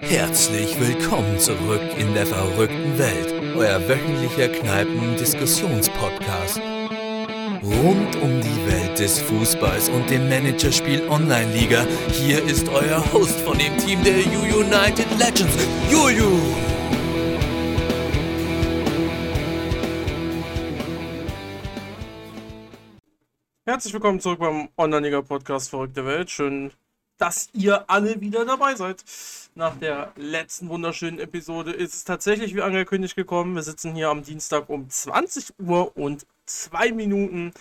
Herzlich willkommen zurück in der verrückten Welt, euer wöchentlicher Kneipen-Diskussionspodcast. Rund um die Welt des Fußballs und dem Managerspiel Online-Liga, hier ist euer Host von dem Team der U United Legends, Juju. Herzlich willkommen zurück beim Online-Liga-Podcast Verrückte Welt. Schön, dass ihr alle wieder dabei seid. Nach der letzten wunderschönen Episode ist es tatsächlich wie angekündigt gekommen. Wir sitzen hier am Dienstag um 20 Uhr und zwei Minuten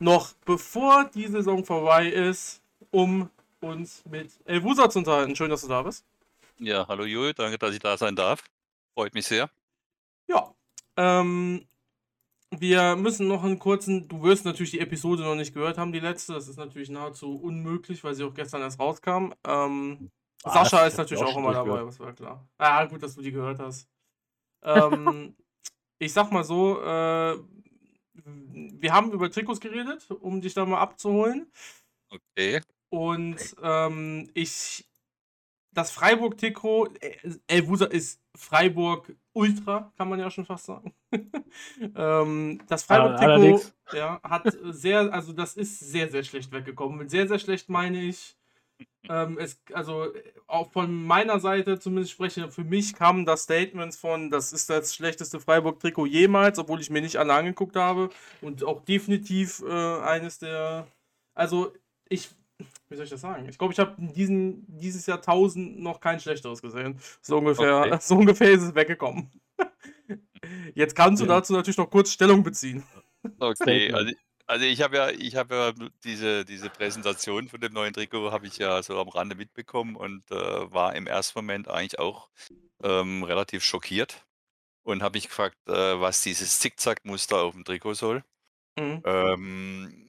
noch bevor die Saison vorbei ist, um uns mit Elvusa zu unterhalten. Schön, dass du da bist. Ja, hallo Jojo, danke, dass ich da sein darf. Freut mich sehr. Ja, ähm, wir müssen noch einen kurzen, du wirst natürlich die Episode noch nicht gehört haben, die letzte. Das ist natürlich nahezu unmöglich, weil sie auch gestern erst rauskam. Ähm, Was? Sascha ist natürlich auch immer dabei, das war klar. Ah, gut, dass du die gehört hast. Ähm, ich sag mal so, äh, wir haben über Trikots geredet, um dich da mal abzuholen. Okay. Und ähm, ich, das Freiburg-Trikot, äh, Elvusa ist Freiburg Ultra, kann man ja schon fast sagen. ähm, das Freiburg-Trikot ja, hat sehr, also das ist sehr, sehr schlecht weggekommen. Mit sehr, sehr schlecht meine ich, ähm, es, also äh, auch von meiner Seite zumindest spreche, für mich kamen da Statements von, das ist das schlechteste Freiburg-Trikot jemals, obwohl ich mir nicht alle angeguckt habe. Und auch definitiv äh, eines der, also ich, wie soll ich das sagen? Ich glaube, ich habe diesen dieses Jahrtausend noch kein schlechteres gesehen. So ungefähr, Okay. so ungefähr ist es weggekommen. Jetzt kannst du Ja. dazu natürlich noch kurz Stellung beziehen. Okay, Statement. also, also ich habe ja, ich habe ja diese, diese Präsentation von dem neuen Trikot habe ich ja so am Rande mitbekommen und äh, war im ersten Moment eigentlich auch ähm, relativ schockiert und habe mich gefragt, äh, was dieses Zickzack-Muster auf dem Trikot soll. Mhm. Ähm,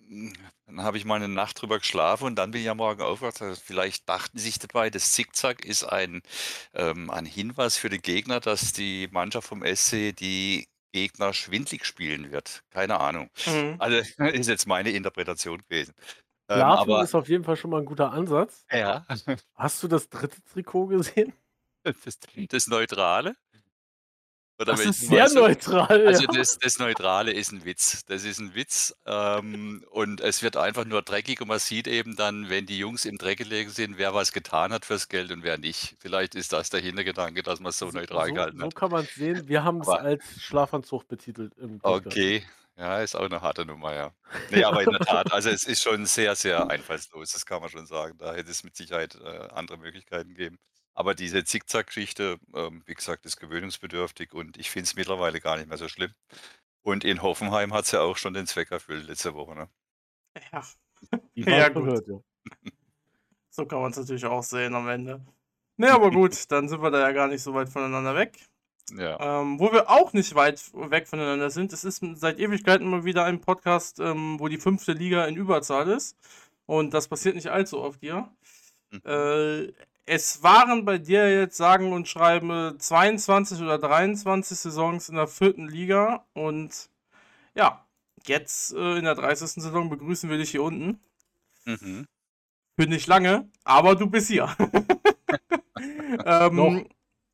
dann habe ich mal eine Nacht drüber geschlafen und dann bin ich am Morgen aufgewacht. also Vielleicht dachten sich dabei, das Zickzack ist ein, ähm, ein Hinweis für die Gegner, dass die Mannschaft vom SC die Gegner schwindlig spielen wird. Keine Ahnung. Mhm. Also ist jetzt meine Interpretation gewesen. Ähm, Schlafen aber ist auf jeden Fall schon mal ein guter Ansatz. ja, Hast du das dritte Trikot gesehen? das, das Neutrale. Das ist sehr du? neutral. Also ja. das, das Neutrale ist ein Witz. Das ist ein Witz. Ähm, und es wird einfach nur dreckig und man sieht eben dann, wenn die Jungs im Dreck gelegen sind, wer was getan hat fürs Geld und wer nicht. Vielleicht ist das der Hintergedanke, dass man es so neutral so, gehalten so hat. kann man es sehen. Wir haben es als Schlafanzug betitelt. Okay. Ja, ist auch eine harte Nummer, ja. Nee, aber in der Tat, also es ist schon sehr, sehr einfallslos, das kann man schon sagen. Da hätte es mit Sicherheit äh, andere Möglichkeiten gegeben. Aber diese Zickzack-Geschichte, ähm, wie gesagt, ist gewöhnungsbedürftig und ich finde es mittlerweile gar nicht mehr so schlimm. Und in Hoffenheim hat es ja auch schon den Zweck erfüllt letzte Woche. Ne? Ja, Ja, gut. verwirrt, ja. so kann man es natürlich auch sehen am Ende. Ne, aber gut, dann sind wir da ja gar nicht so weit voneinander weg. Ja. Ähm, wo wir auch nicht weit weg voneinander sind, es ist seit Ewigkeiten mal wieder ein Podcast, ähm, wo die fünfte Liga in Überzahl ist. Und das passiert nicht allzu oft hier. Mhm. Äh, es waren bei dir jetzt sagen und schreiben äh, 22 oder 23 Saisons in der vierten Liga. Und ja, jetzt äh, in der 30. Saison begrüßen wir dich hier unten. Mhm. Für nicht lange, aber du bist hier. ähm,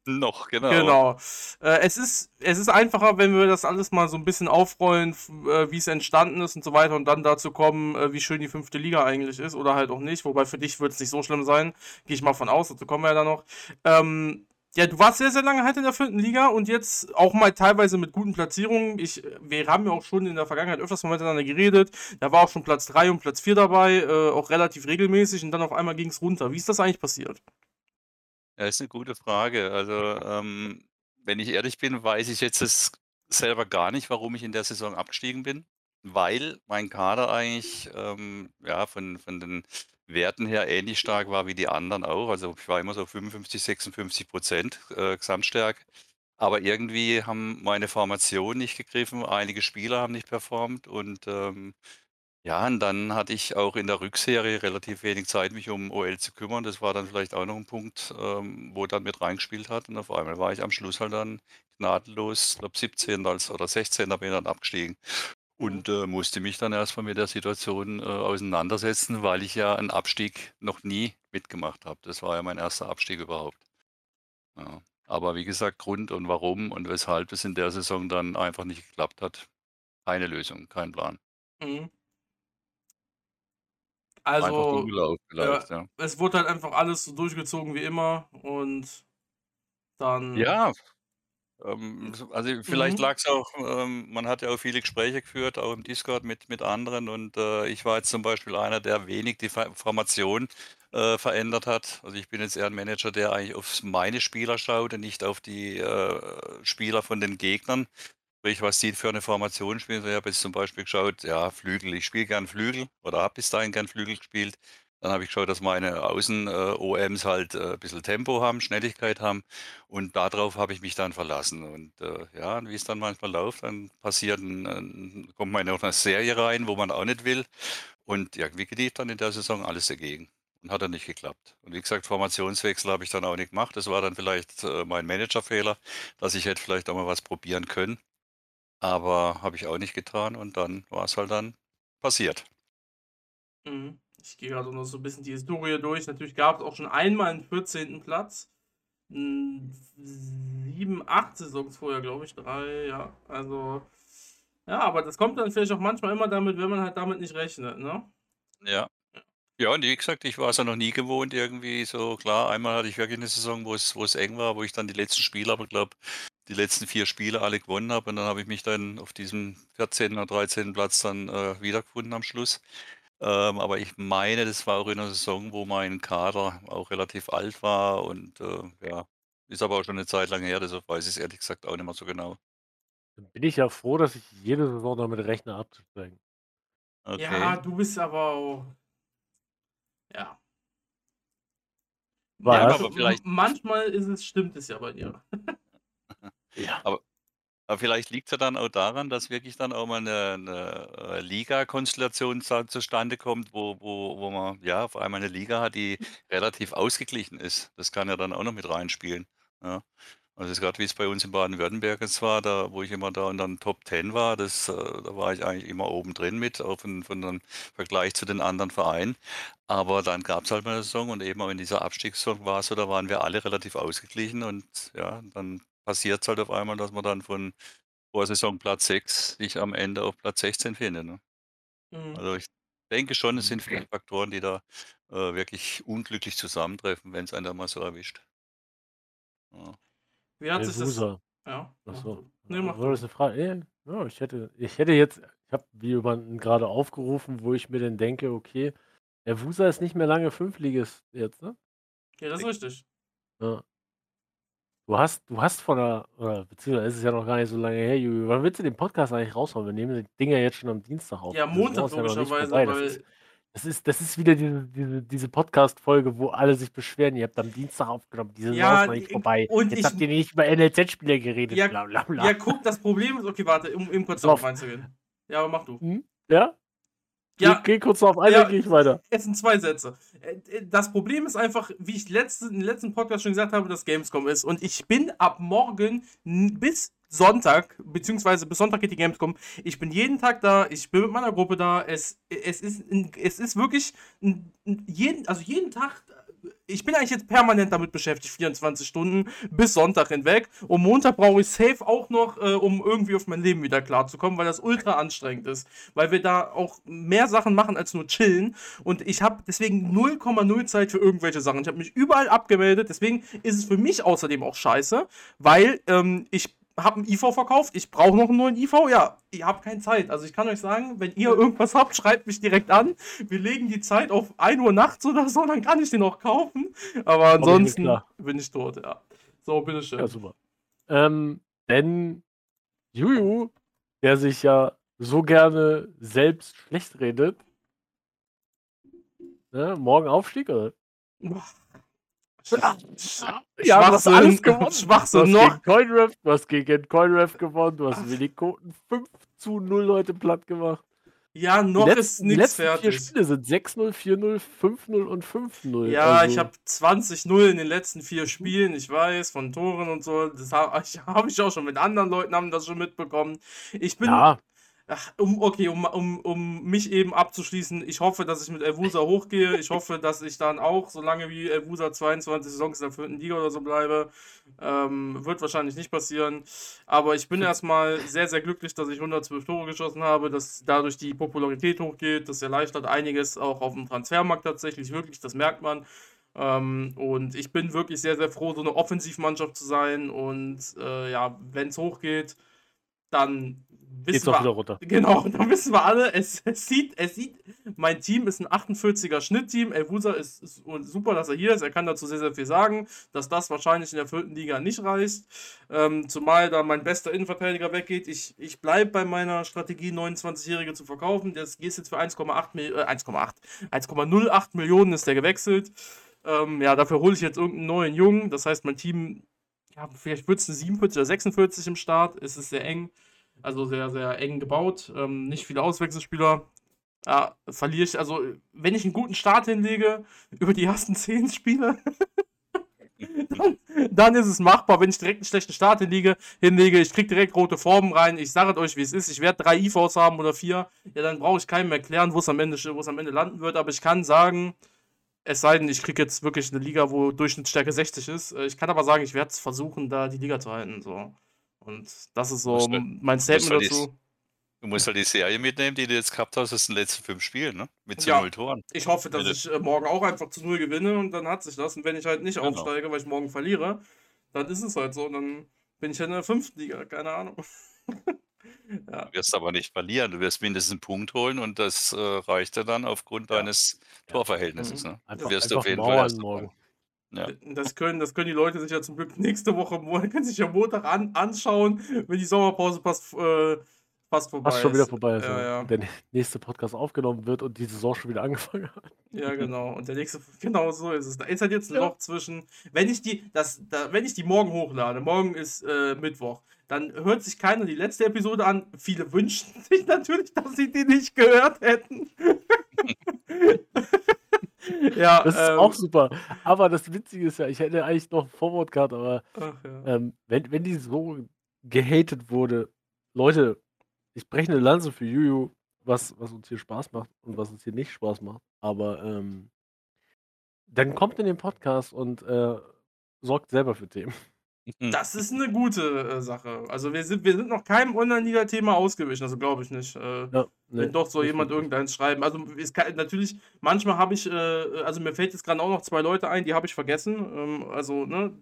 Noch. Genau. Genau. Äh, es, ist, es ist einfacher, wenn wir das alles mal so ein bisschen aufrollen, äh, wie es entstanden ist und so weiter und dann dazu kommen, äh, wie schön die fünfte Liga eigentlich ist oder halt auch nicht. Wobei für dich wird es nicht so schlimm sein. Gehe ich mal von aus, dazu kommen wir ja dann noch. Ähm, ja, du warst sehr, sehr lange halt in der vierten Liga und jetzt auch mal teilweise mit guten Platzierungen. Ich, wir haben ja auch schon in der Vergangenheit öfters mal miteinander geredet. Da war auch schon Platz 3 und Platz 4 dabei, äh, auch relativ regelmäßig und dann auf einmal ging es runter. Wie ist das eigentlich passiert? Ja, ist eine gute Frage. Also, ähm, wenn ich ehrlich bin, weiß ich jetzt es selber gar nicht, warum ich in der Saison abgestiegen bin, weil mein Kader eigentlich ähm, ja, von, von den Werten her ähnlich stark war wie die anderen auch. Also ich war immer so 55, 56 Prozent äh, Gesamtstärke. Aber irgendwie haben meine Formationen nicht gegriffen, einige Spieler haben nicht performt und ähm, ja, und dann hatte ich auch in der Rückserie relativ wenig Zeit, mich um OL zu kümmern. Das war dann vielleicht auch noch ein Punkt, ähm, wo dann mit reingespielt hat. Und auf einmal war ich am Schluss halt dann gnadenlos, ich glaube 17. Als, oder 16. bin ich dann abgestiegen. und äh, musste mich dann erstmal mit der Situation äh, auseinandersetzen, weil ich ja einen Abstieg noch nie mitgemacht habe. Das war ja mein erster Abstieg überhaupt. Ja. Aber wie gesagt, Grund und warum und weshalb es in der Saison dann einfach nicht geklappt hat, keine Lösung, kein Plan. Mhm. Also, ja, ja. es wurde halt einfach alles so durchgezogen wie immer und dann. Ja, ähm, so also vielleicht Mhm. lag es auch ähm, man hat ja auch viele Gespräche geführt, auch im Discord mit mit anderen und, äh, ich war jetzt zum Beispiel einer, der wenig die Formation, äh, verändert hat. Also, ich bin jetzt eher ein Manager, der eigentlich auf meine Spieler schaut und nicht auf die, äh, Spieler von den Gegnern. Sprich, was die für eine Formation spielen. Ich habe jetzt zum Beispiel geschaut, ja, Flügel. Ich spiele gern Flügel oder habe bis dahin gern Flügel gespielt. Dann habe ich geschaut, dass meine Außen äh, halt, äh, bisschen Tempo haben, Schnelligkeit haben und darauf habe ich mich dann verlassen. Und, äh, ja, wie es dann manchmal läuft, dann passiert 'n 'n kommt man in auch 'ne Serie rein, wo man auch nicht will. Und irgendwie lief dann in der Saison alles dagegen und hat dann nicht geklappt. Und wie gesagt, Formationswechsel habe ich dann auch nicht gemacht. Das war dann vielleicht, äh, mein Managerfehler, dass ich hätte vielleicht auch mal was probieren können. Aber habe ich auch nicht getan und dann war es halt dann passiert. Mhm. Ich gehe gerade noch so 'n bisschen die Historie durch. Natürlich gab es auch schon einmal 'n 14. Platz. 7, 8 Saisons vorher, glaube ich, 3, ja. Also, ja, aber das kommt dann vielleicht auch manchmal immer damit, wenn man halt damit nicht rechnet, ne? Ja. Ja. Und wie gesagt, ich war es ja noch nie gewohnt irgendwie so klar, einmal hatte ich wirklich 'ne Saison, wo es wo es eng war, wo ich dann die letzten Spiele aber glaube, die letzten 4 Spiele alle gewonnen habe und dann habe ich mich dann auf diesem 14. oder 13. Platz dann, äh, wiedergefunden am Schluss. Ähm, aber ich meine, das war auch in 'ner Saison, wo mein Kader auch relativ alt war und, äh, ja, ist aber auch schon 'ne Zeit lang her, deshalb weiß ich's ehrlich gesagt auch nicht mehr so genau. Dann bin ich ja froh, dass ich jede Saison damit rechne, abzusteigen. Ja, Okay. du bist aber auch ja. Ja, Ja, also, aber vielleicht manchmal ist es stimmt es ja bei dir. Ja. Aber aber vielleicht liegt's ja dann auch daran, dass wirklich dann auch mal 'ne 'ne, äh, Ligakonstellation zustande kommt, wo wo wo man, ja, auf einmal 'ne Liga hat, die relativ ausgeglichen ist. Das kann ja dann auch noch mit reinspielen, ja. Also, ist grad wie's bei uns in Baden-Württemberg jetzt war, da wo ich immer da in den Top 10 war, das äh, da war ich eigentlich immer oben drin mit, auch von von dem Vergleich zu den anderen Vereinen. Aber dann gab's halt mal 'ne Saison und eben auch in dieser Abstiegssaison war's so, da waren wir alle relativ ausgeglichen und ja, dann passiert's halt auf einmal, dass man dann von Vorsaison Platz 6 sich am Ende auf Platz 16 findet, ne? Mhm. Also, ich denke schon, es Mhm. sind viele Faktoren, die da, äh, wirklich unglücklich zusammentreffen, wenn's einen dann mal so erwischt. Ja. Wie hat sich das ja, Ach mach so. du. Ne, Wa mach das du. 'ne Fra äh, ja, ich hätte ich hätte jetzt ich habe jemanden grade aufgerufen, wo ich mir dann denke: „Okay, Elvusa ist nicht mehr lange Fünftligist jetzt, ne?“ Ja, das ist richtig. Ja. Du hast du hast vor 'ner oder beziehungsweise ist es ja noch gar nicht so lange her, Juju. Wann willst du den Podcast eigentlich raushauen? Wir nehmen die Dinger jetzt schon am Dienstag auf. Ja, Saison Montag ja logischerweise. Das ist weil das ist das ist wieder diese diese diese Podcast-Folge, wo alle sich beschweren: „Ihr habt am Dienstag aufgenommen, die Saison Ja, ist noch nicht vorbei. und Jetzt ich habt ihr nicht über NLZ-Spieler geredet, Ja, bla bla bla.“ ja, guck, das Problem ist okay, warte, um eben kurz darauf einzugehen. Ja, aber mach du. Mhm, ja? Geh Ja, geh kurz drauf ein, ja, dann gehe ich weiter. es sind 2 Sätze. Äh, äh, das Problem ist einfach, wie ich letzte im letzten Podcast schon gesagt habe, dass Gamescom ist und ich bin ab morgen bis Sonntag, beziehungsweise bis Sonntag geht die Gamescom. Ich bin jeden Tag da, ich bin mit meiner Gruppe da. Es es ist es ist wirklich jeden also, jeden Tag ich bin eigentlich jetzt permanent damit beschäftigt, 24 Stunden bis Sonntag hinweg. Und Montag brauche ich safe auch noch, äh, um irgendwie auf mein Leben wieder klarzukommen, weil das ultra anstrengend ist. Weil wir da auch mehr Sachen machen als nur chillen. Und ich habe deswegen 0,0 Zeit für irgendwelche Sachen. Ich habe mich überall abgemeldet. Deswegen ist es für mich außerdem auch scheiße, weil ähm, ich habe 'n IV verkauft. Ich brauche noch 'n neuen IV. Ja, ich habe keine Zeit. Also, ich kann euch sagen, wenn ihr irgendwas habt, schreibt mich direkt an. Wir legen die Zeit auf 1:00 nachts oder so, dann kann ich den auch kaufen. Aber ansonsten bin ich tot, ja. So, bitte Ja, super. Ähm, denn Juju, der sich ja so gerne selbst schlecht redet ne, morgen Aufstieg, oder? Ja, du hast alles gewonnen. Du Schwachsinn hast noch. gegen Coinref du hast gegen Coinref gewonnen, du hast Winikoten 5:0 Leute platt gemacht. Ja, Die noch ist letzten die nix letzten 4 fertig. Spiele sind 6:0, 4:0, 5:0 und 5:0. Ja, ich Also habe 20:0 in den letzten 4 Spielen, ich weiß, von Toren und so. Das ha ich habe ich auch schon mit anderen Leuten haben das schon mitbekommen. Ich bin Ja. Ach, um, okay, um, um, um mich eben abzuschließen, ich hoffe, dass ich mit Elvusa hochgehe. Ich hoffe, dass ich dann auch, solange wie Elvusa 22 Saisons in der vierten Liga oder so bleibe. Ähm, wird wahrscheinlich nicht passieren. Aber ich bin erstmal sehr, sehr glücklich, dass ich 112 Tore geschossen habe, dass dadurch die Popularität hochgeht. Das erleichtert einiges auch auf dem Transfermarkt tatsächlich, wirklich, das merkt man. Ähm, und ich bin wirklich sehr, sehr froh, so eine Offensivmannschaft zu sein. Und äh, ja, wenn es hochgeht, dann Geht's wissen auch wir, wieder runter. genau, dann wissen wir alle, es, es sieht, es sieht, mein Team ist ein 48er Schnittteam. Elvusa ist, ist super, dass er hier ist. Er kann dazu sehr, sehr viel sagen, dass das wahrscheinlich in der vierten Liga nicht reicht. Ähm, zumal da mein bester Innenverteidiger weggeht. Ich, ich bleibe bei meiner Strategie, 29-Jährige zu verkaufen. Das geht jetzt für 1,8 Mil- äh, 1,8 1,08 Millionen ist der gewechselt. Ähm, ja, dafür hole ich jetzt irgendeinen neuen Jungen. Das heißt, mein Team, ja, vielleicht wird es eine 47 oder 46 im Start. Es ist sehr eng. Also sehr, sehr eng gebaut. Ähm, nicht viele Auswechselspieler. Ja, verliere ich, also wenn ich einen guten Start hinlege, über die ersten 10 Spiele, dann, dann ist es machbar. Wenn ich direkt einen schlechten Start hinlege, hinlege ich kriege direkt rote Formen rein, ich sage euch, wie es ist, ich werde drei IVs haben oder vier, ja, dann brauche ich keinem erklären, wo es am, Ende, wo es am Ende landen wird, aber ich kann sagen, es sei denn, ich kriege jetzt wirklich eine Liga, wo Durchschnittsstärke 60 ist. äh, Ich kann aber sagen, ich werde es versuchen, da die Liga zu halten. So. Und das ist so Musst mein Statement halt die- dazu. Du musst halt die Serie mitnehmen, die du jetzt gehabt hast, aus den letzten fünf Spielen, ne? Mit zu Ja. null Toren. Ich hoffe, dass ich äh, morgen auch einfach zu null gewinne und dann hat sich das. Und wenn ich halt nicht Genau. aufsteige, weil ich morgen verliere, dann ist es halt so. Dann bin ich ja in der fünften Liga, keine Ahnung. ja. Du wirst aber nicht verlieren. Du wirst mindestens einen Punkt holen und das äh, reicht dir dann aufgrund Ja. deines Torverhältnisses. Mhm. Ne? Einfach, Du wirst auf jeden Fall morgen. Ja. Das können, das können die Leute sich ja zum Glück nächste Woche, können sich ja Montag an, anschauen, wenn die Sommerpause fast, äh, fast vorbei Fast schon wieder ist. vorbei ist. Ja, ja. der nächste Podcast aufgenommen wird und die Saison schon wieder angefangen hat. Ja, genau. Und der nächste, genau so ist es. Da ist halt jetzt ein Ja. Loch zwischen, wenn ich die, das, da, wenn ich die morgen hochlade, morgen ist äh, Mittwoch, dann hört sich keiner die letzte Episode an. Viele wünschen sich natürlich, dass sie die nicht gehört hätten. ja, Das ist ähm, auch super. Aber das Witzige ist ja, ich hätte eigentlich noch ein Vorwort gehabt, aber ach, ja. ähm, wenn, wenn die so gehatet wurde, Leute, ich breche eine Lanze für Juju, was, was uns hier Spaß macht und was uns hier nicht Spaß macht. Aber ähm, dann kommt in den Podcast und äh, sorgt selber für Themen. Mhm. Das ist eine gute äh, Sache. Also wir sind, wir sind noch keinem Online-Liga-Thema ausgewichen, also glaube ich nicht. Äh, Ja, nee, Wenn doch, das jemand stimmt. irgendeins schreiben. Also es kann, natürlich, manchmal habe ich, äh, also mir fällt jetzt gerade auch noch zwei Leute ein, die habe ich vergessen. Ähm, also, ne,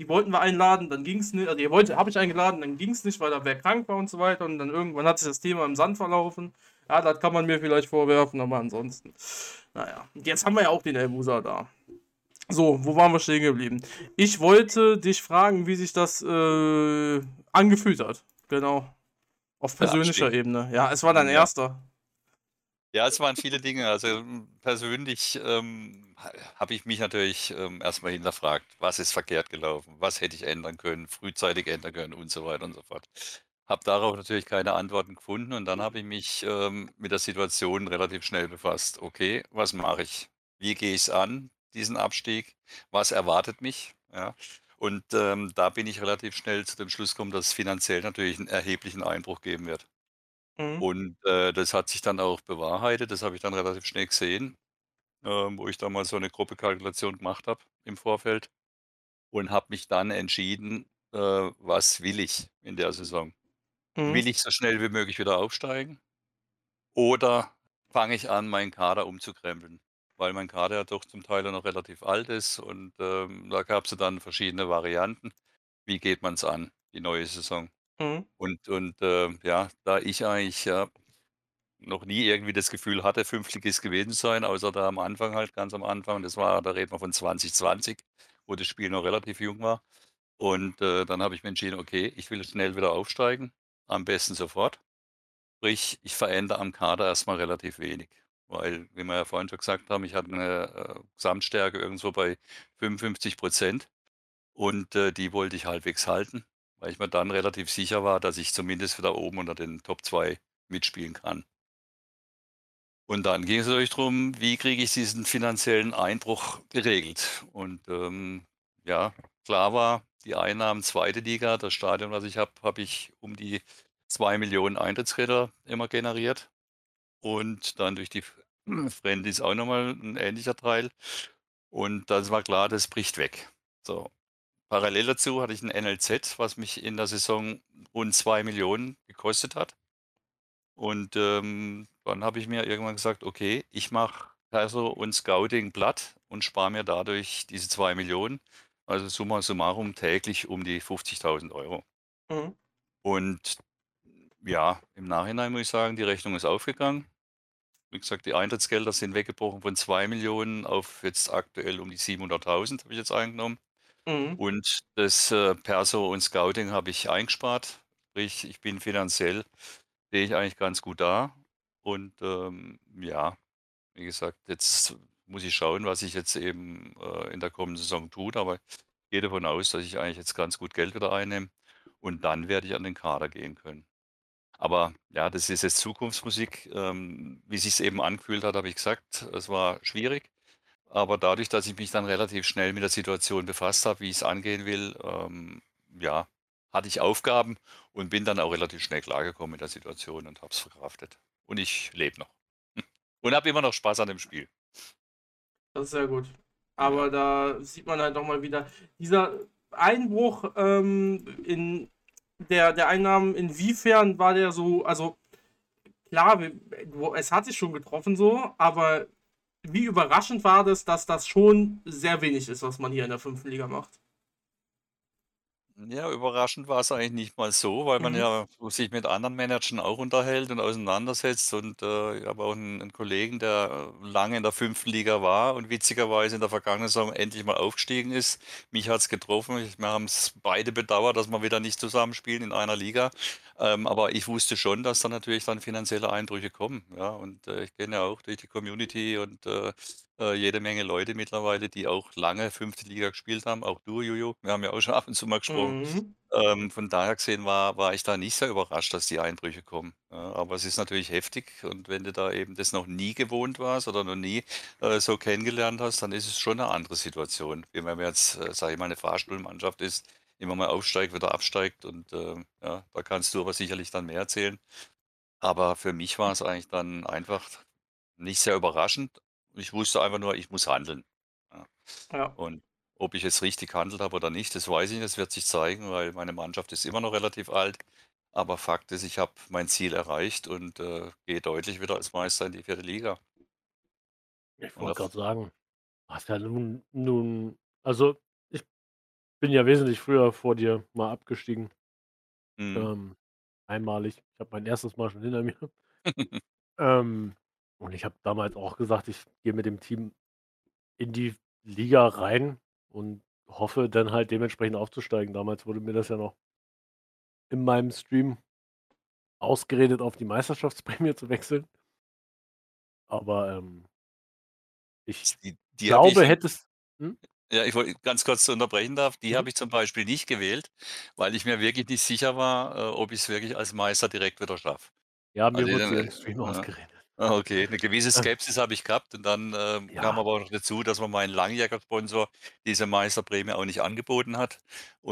die wollten wir einladen, dann ging es nicht. Also die wollte, habe ich eingeladen, dann ging es nicht, weil da wer krank war und so weiter. Und dann irgendwann hat sich das Thema im Sand verlaufen. Ja, das kann man mir vielleicht vorwerfen, aber ansonsten. Naja, und jetzt haben wir ja auch den Elbusa da. So, wo waren wir stehen geblieben? Ich wollte dich fragen, wie sich das äh, angefühlt hat. Genau. Auf persönlicher Abstieg. Ebene. Ja, es war dein Ja. erster. Ja, es waren viele Dinge. Also m, persönlich ähm, ha- habe ich mich natürlich ähm, erstmal hinterfragt, was ist verkehrt gelaufen, was hätte ich ändern können, frühzeitig ändern können und so weiter und so fort. Habe darauf natürlich keine Antworten gefunden und dann habe ich mich ähm, mit der Situation relativ schnell befasst. Okay, was mache ich? Wie gehe ich es an, diesen Abstieg? Was erwartet mich? Ja. Und ähm, da bin ich relativ schnell zu dem Schluss gekommen, dass es finanziell natürlich einen erheblichen Einbruch geben wird. Mhm. Und äh, das hat sich dann auch bewahrheitet. Das habe ich dann relativ schnell gesehen, ähm, wo ich da mal so eine Gruppekalkulation gemacht habe im Vorfeld und habe mich dann entschieden, äh, was will ich in der Saison? Mhm. Will ich so schnell wie möglich wieder aufsteigen? Oder fange ich an, meinen Kader umzukrempeln? Weil mein Kader ja doch zum Teil noch relativ alt ist und ähm, da gab es dann verschiedene Varianten. Wie geht man es an, die neue Saison? Mhm. Und, und äh, ja, da ich eigentlich ja, noch nie irgendwie das Gefühl hatte, Fünftligist gewesen zu sein, außer da am Anfang halt, ganz am Anfang, das war, da reden wir von 2020, wo das Spiel noch relativ jung war. Und äh, dann habe ich mir entschieden, okay, ich will schnell wieder aufsteigen, am besten sofort. Sprich, ich verändere am Kader erstmal relativ wenig. Weil, wie wir ja vorhin schon gesagt haben, ich hatte eine äh, Gesamtstärke irgendwo bei 55 Prozent und äh, die wollte ich halbwegs halten, weil ich mir dann relativ sicher war, dass ich zumindest wieder oben unter den Top 2 mitspielen kann. Und dann ging es natürlich darum, wie kriege ich diesen finanziellen Einbruch geregelt. Und ähm, ja, klar war, die Einnahmen zweite Liga, das Stadion, was ich habe, habe ich um die 2.000.000 Eintrittsgelder immer generiert und dann durch die Friendlies auch noch mal 'n ähnlicher Teil. Und das war klar, das bricht weg. So. Parallel dazu hatte ich 'n NLZ, was mich in der Saison rund 2.000.000 gekostet hat. Und, ähm, dann habe ich mir irgendwann gesagt: „Okay, ich mache Perso und Scouting platt und spare mir dadurch diese 2.000.000.“ Also summa summarum täglich um die 50.000 €. Mhm. Und ja, im Nachhinein muss ich sagen, die Rechnung ist aufgegangen. Wie gesagt, die Eintrittsgelder sind weggebrochen von 2.000.000 auf jetzt aktuell um die 700.000 habe ich jetzt eingenommen. Mhm. Und das, äh, Perso und Scouting habe ich eingespart. Sprich, ich bin finanziell stehe ich eigentlich ganz gut da. Und, ähm, ja, wie gesagt, jetzt muss ich schauen, was sich jetzt eben, äh, in der kommenden Saison tut, aber ich gehe davon aus, dass ich eigentlich jetzt ganz gut Geld wieder einnehme und dann werde ich an den Kader gehen können. Aber ja, das ist jetzt Zukunftsmusik. Ähm, wie sich's eben angefühlt hat, habe ich gesagt, es war schwierig. Aber dadurch, dass ich mich dann relativ schnell mit der Situation befasst habe, wie ich's angehen will, ähm, ja, hatte ich Aufgaben und bin dann auch relativ schnell klargekommen mit der Situation und habe es verkraftet. Und ich lebe noch. Und habe immer noch Spaß an dem Spiel. Das ist sehr gut. Ja. Aber da sieht man halt noch mal wieder dieser Einbruch, ähm, in der der Einnahmen, inwiefern war der so also klar, es hat dich schon getroffen so, aber wie überraschend war das, dass das schon sehr wenig ist, was man hier in der 5. Liga macht? Ja, überraschend war's eigentlich nicht mal so, weil man Mhm. ja sich mit anderen Managern auch unterhält und auseinandersetzt. Und, äh, ich habe auch 'n 'n Kollegen, der lange in der 5. Liga war und witzigerweise in der vergangenen Saison endlich mal aufgestiegen ist. Mich hat's getroffen. Ich wir haben's beide bedauert, dass wir wieder nicht zusammenspielen in einer Liga. Ähm, aber ich wusste schon, dass da natürlich dann finanzielle Einbrüche kommen, ja. Und, äh, ich kenne ja auch durch die Community und, äh, äh, jede Menge Leute mittlerweile, die auch lange 5. Liga gespielt haben, auch du, Juju. Wir haben ja auch schon ab und zu mal gesprochen. Mhm. Ähm, von daher gesehen war war ich da nicht sehr überrascht, dass die Einbrüche kommen, ja. Aber es ist natürlich heftig und wenn du da eben das noch nie gewohnt warst oder noch nie, äh, so kennengelernt hast, dann ist es schon 'ne andere Situation, wie wenn man jetzt, äh, sage ich mal, 'ne Fahrstuhlmannschaft ist, immer mal aufsteigt, wieder absteigt und, ähm, ja, da kannst du aber sicherlich dann mehr erzählen. Aber für mich war's eigentlich dann einfach nicht sehr überraschend. Ich wusste einfach nur, ich muss handeln, ja. Ja. Und ob ich jetzt richtig gehandelt habe oder nicht, das weiß ich nicht. Das wird sich zeigen, weil meine Mannschaft ist immer noch relativ alt. Aber Fakt ist, ich habe mein Ziel erreicht und, äh, gehe deutlich wieder als Meister in die 4. Liga. Ich wollte grad sagen, hast ja nun nun also, bin ja wesentlich früher vor dir mal abgestiegen. Mhm. Ähm, einmalig. Ich habe mein 1. Mal schon hinter mir. Ähm, und ich habe damals auch gesagt, ich gehe mit dem Team in die Liga rein und hoffe dann halt dementsprechend aufzusteigen. Damals wurde mir das ja noch in meinem Stream ausgeredet, auf die Meisterschaftsprämie zu wechseln. Aber, ähm ich Die die ich glaube, in hättest hm? Ja, ich wollte ganz kurz unterbrechen darf, die Mhm. habe ich zum Beispiel nicht gewählt, weil ich mir wirklich nicht sicher war, äh, ob ich's wirklich als Meister direkt wieder schaffe. Ja, mir Also, wurde sie äh, im Stream ja. ausgeredet. Ah, okay. 'Ne gewisse Äh. Skepsis habe ich gehabt und dann, ähm, kam Ja. aber auch noch dazu, dass mir mein langjähriger Sponsor diese Meisterprämie auch nicht angeboten hat.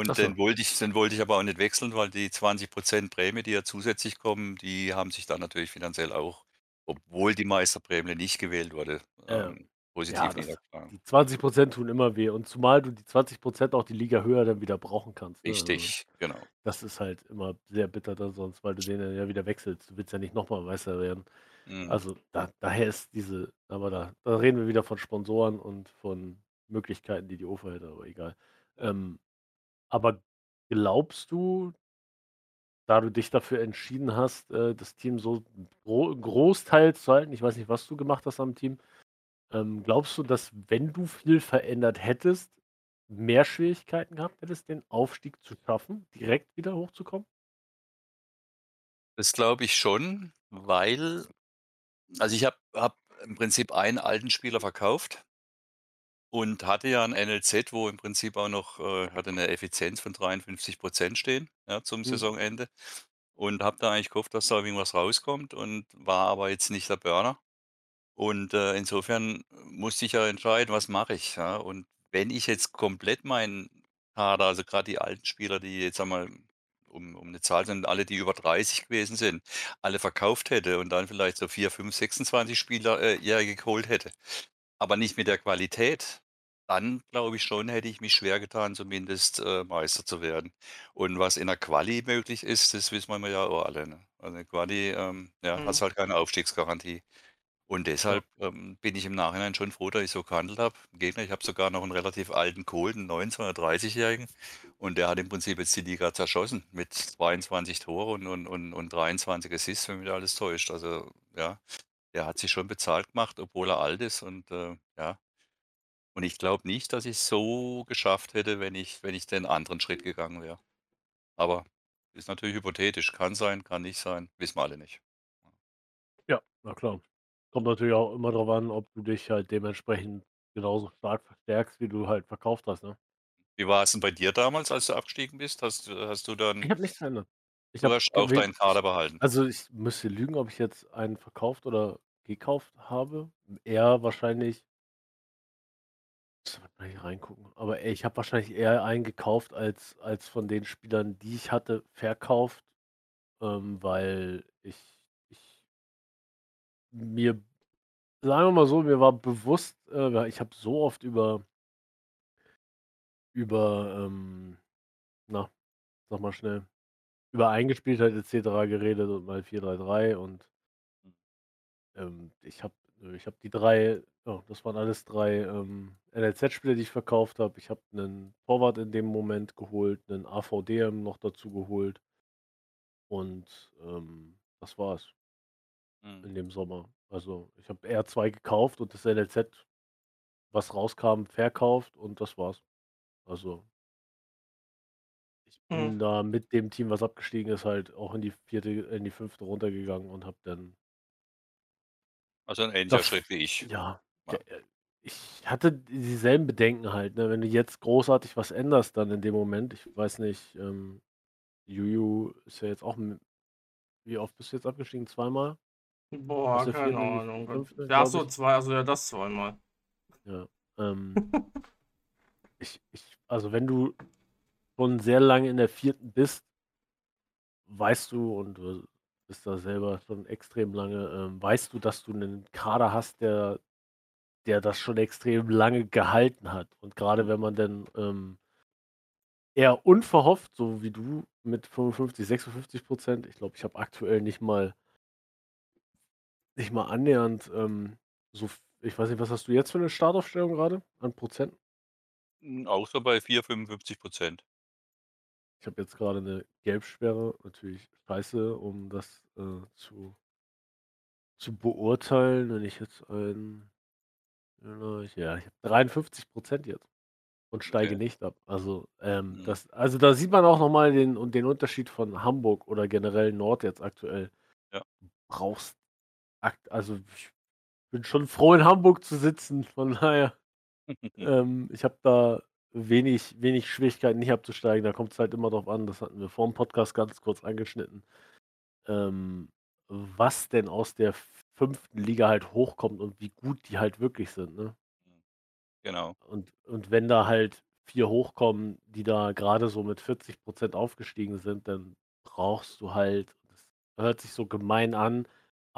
Ach Und so. den wollte ich den wollte ich aber auch nicht wechseln, weil die 20 % Prämie, die ja zusätzlich kommen, die haben sich dann natürlich finanziell auch, obwohl die Meisterprämie nicht gewählt wurde, Ähm, ähm, ja, positiv das niedergeschlagen. die 20 % tun immer weh und zumal du die 20 % auch die Liga höher dann wieder brauchen kannst, ne? Also, Richtig, genau. das ist halt immer sehr bitter dann sonst, weil du den dann ja wieder wechselst. Du willst ja nicht noch mal Meister werden. Mhm. Also, da daher ist diese aber da da reden wir wieder von Sponsoren und von Möglichkeiten, die die UFA hätte, aber egal. Ähm, aber glaubst du da du dich dafür entschieden hast, äh, das Team so gro großteils zu halten ich weiß nicht, was du gemacht hast am Team. Ähm, glaubst du, dass, wenn du viel verändert hättest, mehr Schwierigkeiten gehabt hättest, den Aufstieg zu schaffen, direkt wieder hochzukommen? Das glaube ich schon, weil also, ich habe habe im Prinzip einen alten Spieler verkauft und hatte ja 'n NLZ, wo im Prinzip auch noch äh, hatte 'ne Effizienz von 53 % stehen, ja, zum Mhm. Saisonende. Und habe da eigentlich gehofft, dass da irgendwas rauskommt und war aber jetzt nicht der Burner. Und, äh, insofern musste ich ja entscheiden, was mache ich, ja? Und wenn ich jetzt komplett meinen Kader, also grad die alten Spieler, die jetzt, sagen wir mal um, um eine Zahl sind, alle, die über 30 gewesen sind, alle verkauft hätte und dann vielleicht so 4, 5, 26 Spieler äh, geholt hätte, aber nicht mit der Qualität, dann glaube ich schon, hätte ich mich schwer getan, zumindest äh, Meister zu werden. Und was in der Quali möglich ist, das wissen wir ja auch alle. Ne? Also in der Quali ähm, ja, Mhm. hast halt keine Aufstiegsgarantie. Und deshalb ähm, bin ich im Nachhinein schon froh, dass ich so gehandelt habe. Im Gegenteil, ich habe sogar noch einen relativ alten Kohl, einen 19- oder 30-Jährigen. Und der hat im Prinzip jetzt die Liga zerschossen mit 22 Toren und, und, und, und 23 Assists, wenn mich da alles täuscht. Also ja, der hat sich schon bezahlt gemacht, obwohl er alt ist. Und äh, ja, und ich glaube nicht, dass ich es so geschafft hätte, wenn ich, wenn ich den anderen Schritt gegangen wäre. Aber ist natürlich hypothetisch. Kann sein, kann nicht sein. Wissen wir alle nicht. Ja, na klar. Kommt natürlich auch immer drauf an, ob du dich halt dementsprechend genauso stark verstärkst, wie du halt verkauft hast, ne? Wie war es denn bei dir damals, als du abgestiegen bist? Hast, du- hast du Ich dann, habe nichts verändert. Ich du habe hast auch deinen Kader behalten? also, ich müsste lügen, ob ich jetzt einen verkauft oder gekauft habe. Eher wahrscheinlich müsste man mal hier reingucken. Aber ich habe wahrscheinlich eher einen gekauft als als von den Spielern, die ich hatte, verkauft, ähm, weil ich mir sagen wir mal so, mir war bewusst, äh, ich habe so oft über über, ähm, na, sag mal schnell, über Eingespieltheit et cetera geredet und mal 4-3-3 und ähm, ich habe äh, ich habe die 3 ja, das waren alles 3 ähm, NLZ-Spieler, die ich verkauft habe. Ich habe 'nen Torwart in dem Moment geholt, 'nen AVDM noch dazu geholt und, ähm, das war's Mhm. in dem Sommer. Also, ich habe eher 2 gekauft und das NLZ, was rauskam, verkauft und das war's. Also ich Mhm. bin da mit dem Team, was abgestiegen ist, halt auch in die 4. in die 5. runtergegangen und habe dann Also ein ähnlicher Schritt wie ich. ja, äh, ich hatte dieselben Bedenken halt, ne? Wenn du jetzt großartig was änderst dann in dem Moment, ich weiß nicht, ähm, Juju ist ja jetzt auch m wie oft bist du jetzt abgestiegen? Zweimal? Boah, der keine 4. in die Ahnung. 5., Ja, so. 2 also ja, das zweimal. Ja, ähm ich ich also, wenn du schon sehr lange in der 4. bist weißt du und du bist da selber schon extrem lange, ähm, weißt du, dass du 'nen Kader hast, der der das schon extrem lange gehalten hat. Und grade Mhm. wenn man dann, ähm eher unverhofft, so wie du mit 55, 56% ich glaube, ich habe aktuell nicht mal nicht mal annähernd, ähm, so ich weiß nicht, was hast du jetzt für 'ne Startaufstellung grade an Prozent? Hm, auch so bei 4, 55% Ich habe jetzt grade 'ne Gelbsperre, natürlich scheiße, um das, äh, zu zu beurteilen. Wenn ich jetzt ein ja, ich habe 53% jetzt und steige Okay. nicht ab. Also, ähm, Mhm. das also, da sieht man auch noch mal den und den Unterschied von Hamburg oder generell Nord jetzt aktuell. Ja. Brauchst also, ich bin schon froh, in Hamburg zu sitzen, von daher, ähm, ich habe da wenig wenig Schwierigkeiten, nicht abzusteigen. Da kommt's halt immer drauf an, das hatten wir vorm Podcast ganz kurz angeschnitten, ähm, was denn aus der 5. Liga halt hochkommt und wie gut die halt wirklich sind, ne? Genau. Und und wenn da halt 4 hochkommen, die da grade so mit 40% aufgestiegen sind, dann brauchst du halt das hört sich so gemein an,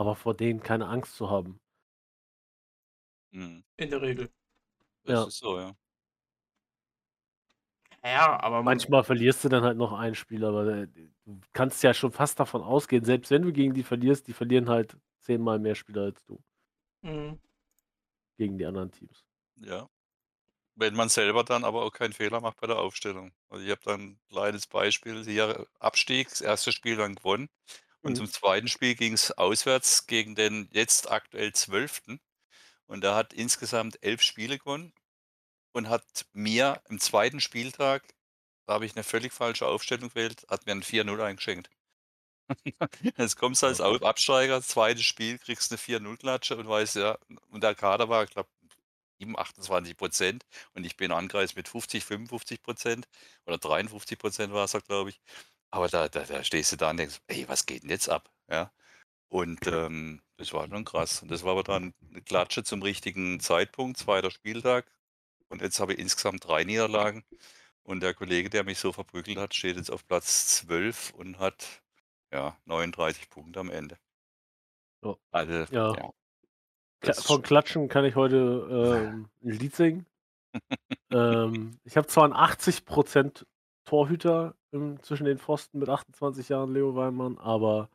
aber vor denen keine Angst zu haben. Mhm. In der Regel. Das Ja. ist so, ja. Ja, aber man Manchmal verlierst du dann halt noch ein Spiel, aber, äh, du kannst ja schon fast davon ausgehen, selbst wenn du gegen die verlierst, die verlieren halt zehnmal mehr Spieler als du. Mhm. Gegen die anderen Teams. Ja. Wenn man selber dann aber auch keinen Fehler macht bei der Aufstellung. Also, ich habe da 'n kleines Beispiel hier, Abstieg, das 1. Spiel dann gewonnen und Mhm. zum 2. Spiel ging's auswärts gegen den jetzt aktuell 12. und der hat insgesamt 11 Spiele gewonnen und hat mir im 2. Spieltag da habe ich 'ne völlig falsche Aufstellung gewählt, hat mir 'n 4:0 eingeschenkt. Jetzt kommst du als Absteiger, 2. Spiel, kriegst 'ne 4:0 Klatsche und weißt, ja und der Kader war, ich glaube, 7, 28% und ich bin angereist mit 50, 55% oder 53% war's ja, glaube ich. Aber da da da stehst du da und denkst: „Ey, was geht 'n jetzt ab?“ Ja? Und, ähm, das war schon krass. Und das war aber dann 'ne Klatsche zum richtigen Zeitpunkt, 2. Spieltag. Und jetzt habe ich insgesamt 3 Niederlagen Und der Kollege, der mich so verprügelt hat, steht jetzt auf Platz 12 und hat, ja, 39 Punkte am Ende. Ja. Also, Ja. ja. Kla von Klatschen kann ich heute, ähm, 'n Lied singen. Ähm, ich habe zwar 'n 80 Torhüter im zwischen den Pfosten mit 28 Jahren, Leo Weimann, aber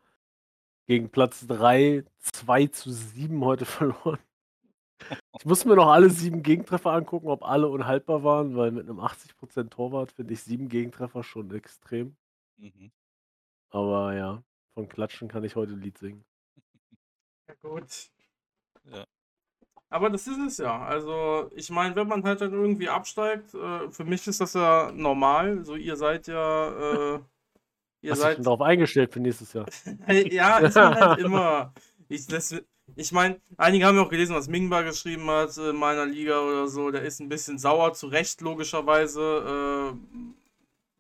gegen Platz 3 2:7 heute verloren. Ich muss mir noch alle 7 Gegentreffer angucken, ob alle unhaltbar waren, weil mit 'nem 80% Torwart finde ich 7 Gegentreffer schon extrem. Mhm. Aber ja, von Klatschen kann ich heute 'n Lied singen. Ja gut. Ja. Aber das ist es ja. Also, ich meine, wenn man halt dann irgendwie absteigt, äh, für mich ist das ja normal. So, ihr seid ja, äh ihr Hast seid drauf eingestellt für nächstes Jahr? Ja, ist man halt immer. Ich das ich meine, einige haben ja auch gelesen, was Mingba geschrieben hat in meiner Liga oder so. Der ist 'n bisschen sauer, zu Recht logischerweise, äh,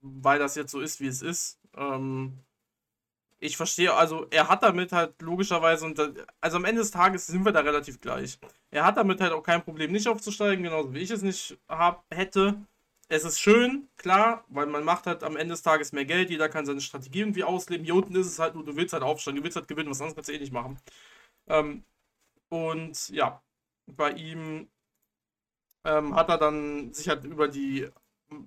weil das jetzt so ist, wie es ist. Ähm, ich verstehe also, er hat damit halt logischerweise und da also, am Ende des Tages sind wir da relativ gleich. Er hat damit halt auch kein Problem, nicht aufzusteigen, genauso wie ich es nicht habe hätte. Es ist schön, klar, weil man macht halt am Ende des Tages mehr Geld, jeder kann seine Strategie irgendwie ausleben. Hier unten ist es halt nur, du willst halt aufsteigen, du willst halt gewinnen, was anderes kannst du eh nicht machen. Ähm, und ja, bei ihm, ähm, hat er dann sich halt über die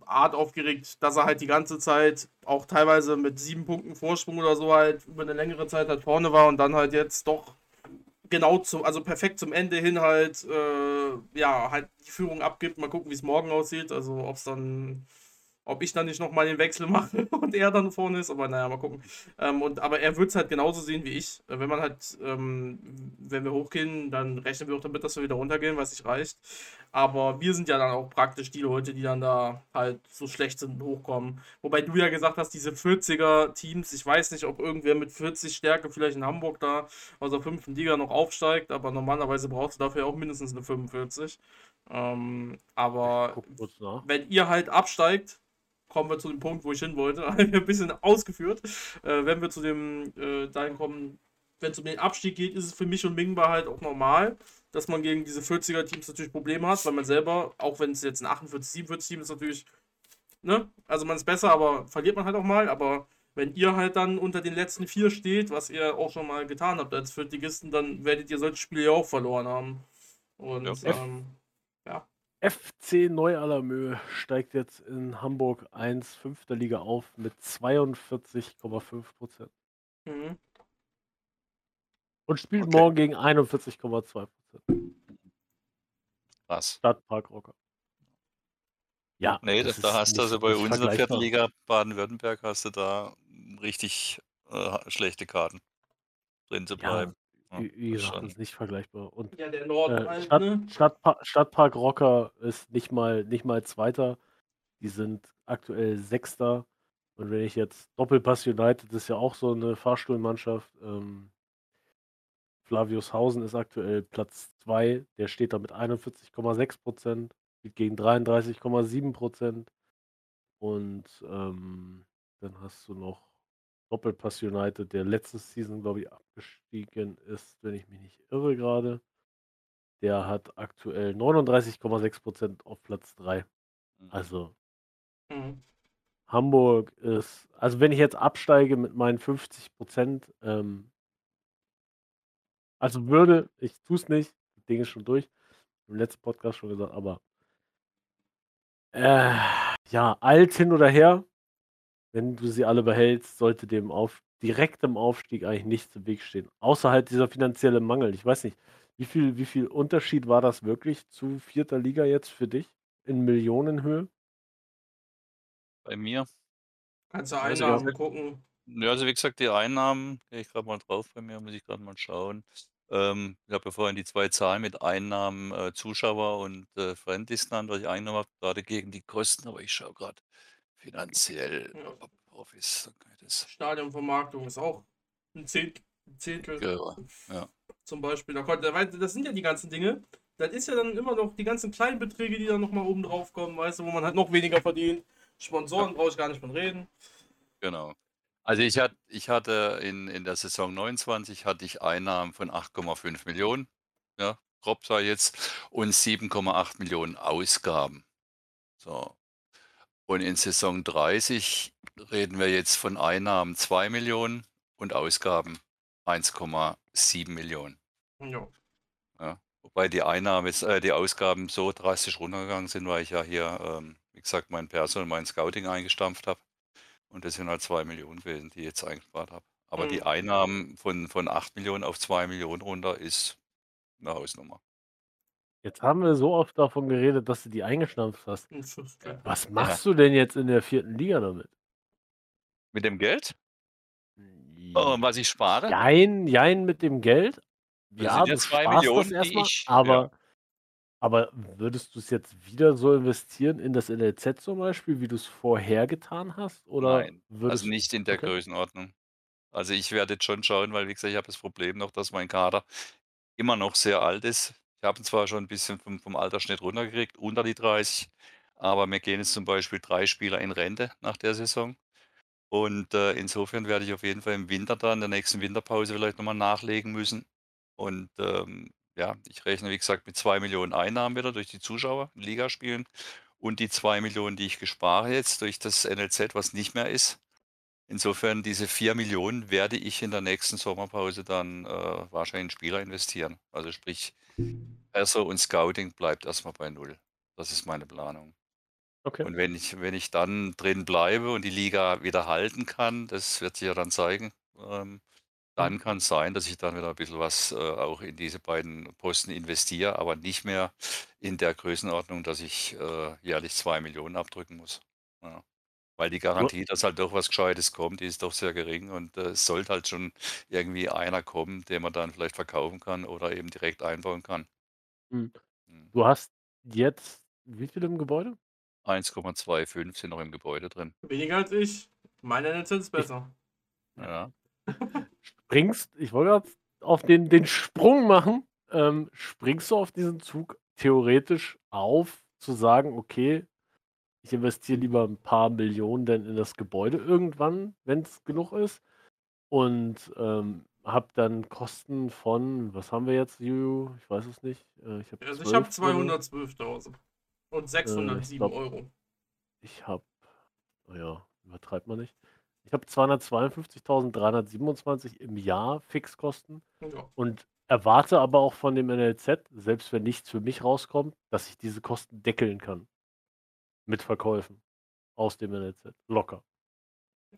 Art aufgeregt, dass er halt die ganze Zeit auch teilweise mit 7 Punkten Vorsprung oder so halt über 'ne längere Zeit halt vorne war und dann halt jetzt doch genau zu also, perfekt zum Ende hin halt, äh, ja, halt die Führung abgibt. Mal gucken, wie's morgen aussieht. Also, ob's dann ob ich dann nicht noch mal den Wechsel mache und er dann vorne ist, aber na ja, mal gucken. Ähm, und aber er wird's halt genauso sehen wie ich. Äh, wenn man halt, ähm wenn wir hochgehen, dann rechnen wir auch damit, dass wir wieder runtergehen, weil's nicht reicht. Aber wir sind ja dann auch praktisch die Leute, die dann da halt so schlecht sind und hochkommen. Wobei du ja gesagt hast, diese 40er Teams, ich weiß nicht, ob irgendwer mit 40 Stärke vielleicht in Hamburg da aus der 5. Liga noch aufsteigt, aber normalerweise brauchst du dafür ja auch mindestens 'ne 45. Ähm, aber wenn ihr halt absteigt, kommen wir zu dem Punkt, wo ich hin wollte. Habe ich 'n bisschen ausgeführt. Äh, wenn wir zu dem, äh dahin kommen, wenn's um den Abstieg geht, ist es für mich und Mingba halt auch normal, dass man gegen diese 40er Teams natürlich Probleme hat, weil man selber, auch wenn's jetzt 'n 48, 47 Team ist natürlich ne? Also, man ist besser, aber verliert man halt auch mal. Aber wenn ihr halt dann unter den letzten 4 steht, was ihr auch schon mal getan habt als Viertligisten, dann werdet ihr solche Spiele ja auch verloren haben. Und, Ja. Ähm, ja. FC Neu-Allermöh steigt jetzt in Hamburg 1, 5. Liga auf mit 42,5% Mhm. Und spielt Okay. morgen gegen 41,2% Krass. Stadtpark Rocker. Ja, Ne, da das da hast du also bei nicht uns in der 4. vergleichbar. Liga Baden-Württemberg hast du da richtig, äh, schlechte Karten, drin zu bleiben. Ja, wie gesagt, das ist nicht vergleichbar. Und, Ja, der Norden äh, halt, Stadt ne? Stadtpa Stadtpark Rocker ist nicht mal nicht mal 2. Die sind aktuell 6. Und wenn ich jetzt Doppelpass United ist ja auch so 'ne Fahrstuhlmannschaft, ähm Flaviushausen ist aktuell Platz 2, der steht da mit 41,6% spielt gegen 33,7% Und, ähm, dann hast du noch Doppelpass United, der letzte Season, glaube ich, abgestiegen ist, wenn ich mich nicht irre grade. Der hat aktuell 39,6% auf Platz 3. Mhm. Also Mhm. Hamburg ist also, wenn ich jetzt absteige mit meinen 50% ähm also, würde ich tue es nicht, das Ding ist schon durch. Im letzten Podcast schon gesagt, aber äh, ja, alt hin oder her, wenn du sie alle behältst, sollte dem auf direktem Aufstieg eigentlich nichts im Weg stehen, außer halt dieser finanzielle Mangel. Ich weiß nicht, wie viel wie viel Unterschied war das wirklich zu 4. Liga jetzt für dich in Millionenhöhe? Bei mir? Kannst du Also, Einnahmen ja gucken. Ja, also, wie gesagt, die Einnahmen gehe ich grad mal drauf bei mir, muss ich grad mal schauen. Ähm, ich habe ja vorhin die 2 Zahlen mit Einnahmen, äh, Zuschauer und, äh, Friendlies genannt, was ich eingenommen habe, grade gegen die Kosten, aber ich schaue grad finanziell, Ja. Profis, dann kann ich das Stadionvermarktung ist auch 'n Zehnt 'n Zehntel ja. zum Beispiel. Das sind ja die ganzen Dinge. Das ist ja dann immer noch die ganzen kleinen Beträge, die dann noch mal oben drauf kommen, weißt du, wo man halt noch weniger verdient. Sponsoren Ja. brauche ich gar nicht von reden. Genau. Also, ich hat ich hatte in in der Saison 29 hatte ich Einnahmen von 8,5 ja, grob ich jetzt, und 7,8 Ausgaben. So. Und in Saison 30 reden wir jetzt von Einnahmen 2 Millionen und Ausgaben 1,7 Millionen. Ja. Ja. Wobei die Einnahmen äh, die Ausgaben so drastisch runtergegangen sind, weil ich ja hier, ähm, wie gesagt, mein Perso und mein Scouting eingestampft habe. Und das sind halt 2 Millionen gewesen, die ich jetzt eingespart habe. Aber die Mhm. Einnahmen von, von 8 Millionen auf 2 Millionen runter ist eine Hausnummer. Jetzt haben wir so oft davon geredet, dass du die eingestampft hast. Fünftel. Was machst du denn jetzt in der vierten Liga damit? Mit dem Geld? Oh, und was ich spare? Jein, jein mit dem Geld. Das Ja, sind ja du 2 sparst Millionen, erstmal, ich- aber, aber würdest du es jetzt wieder so investieren in das NLZ zum Beispiel, wie du es vorher getan hast? Oder Nein, also nicht in der okay. Größenordnung. Also ich werde jetzt schon schauen, weil wie gesagt, ich habe das Problem noch, dass mein Kader immer noch sehr alt ist. Ich habe ihn zwar schon ein bisschen vom, vom Altersschnitt runtergekriegt, unter die 30, aber mir gehen jetzt zum Beispiel drei Spieler in Rente nach der Saison. Und äh, insofern werde ich auf jeden Fall im Winter dann, in der nächsten Winterpause vielleicht nochmal nachlegen müssen. Und ähm, ja, ich rechne, wie gesagt, mit zwei Millionen Einnahmen wieder durch die Zuschauer in Ligaspielen und die zwei Millionen, die ich gespare jetzt durch das NLZ, was nicht mehr ist. Insofern diese vier Millionen werde ich in der nächsten Sommerpause dann äh, wahrscheinlich in Spieler investieren. Also sprich, Perso und Scouting bleibt erstmal bei null. Das ist meine Planung. Okay. Und wenn ich, wenn ich dann drin bleibe und die Liga wieder halten kann, das wird sich ja dann zeigen, ähm, dann Mhm. kann es sein, dass ich dann wieder ein bisschen was äh, auch in diese beiden Posten investiere, aber nicht mehr in der Größenordnung, dass ich äh, jährlich zwei Millionen abdrücken muss. Ja. Weil die Garantie, dass halt doch was Gescheites kommt, die ist doch sehr gering und äh, es sollte halt schon irgendwie einer kommen, den man dann vielleicht verkaufen kann oder eben direkt einbauen kann. Mhm. Hm. Du hast jetzt wie viel im Gebäude? 1,25 sind noch im Gebäude drin. Weniger als ich. Meine ist besser. Ja. Springst, ich wollte gerade auf den, den Sprung machen. Ähm, springst du auf diesen Zug theoretisch auf, zu sagen, okay, ich investiere lieber ein paar Millionen denn in das Gebäude irgendwann, wenn es genug ist. Und ähm, habe dann Kosten von, was haben wir jetzt, Juju? Ich weiß es nicht. Äh, ich habe Also ich habe 12 oder so. 212.000. Und 607 glaub- Euro. Ich habe, naja, übertreibt man nicht. Ich habe 252.327 im Jahr Fixkosten Ja. und erwarte aber auch von dem NLZ, selbst wenn nichts für mich rauskommt, dass ich diese Kosten deckeln kann. Mit Verkäufen aus dem NLZ. Locker.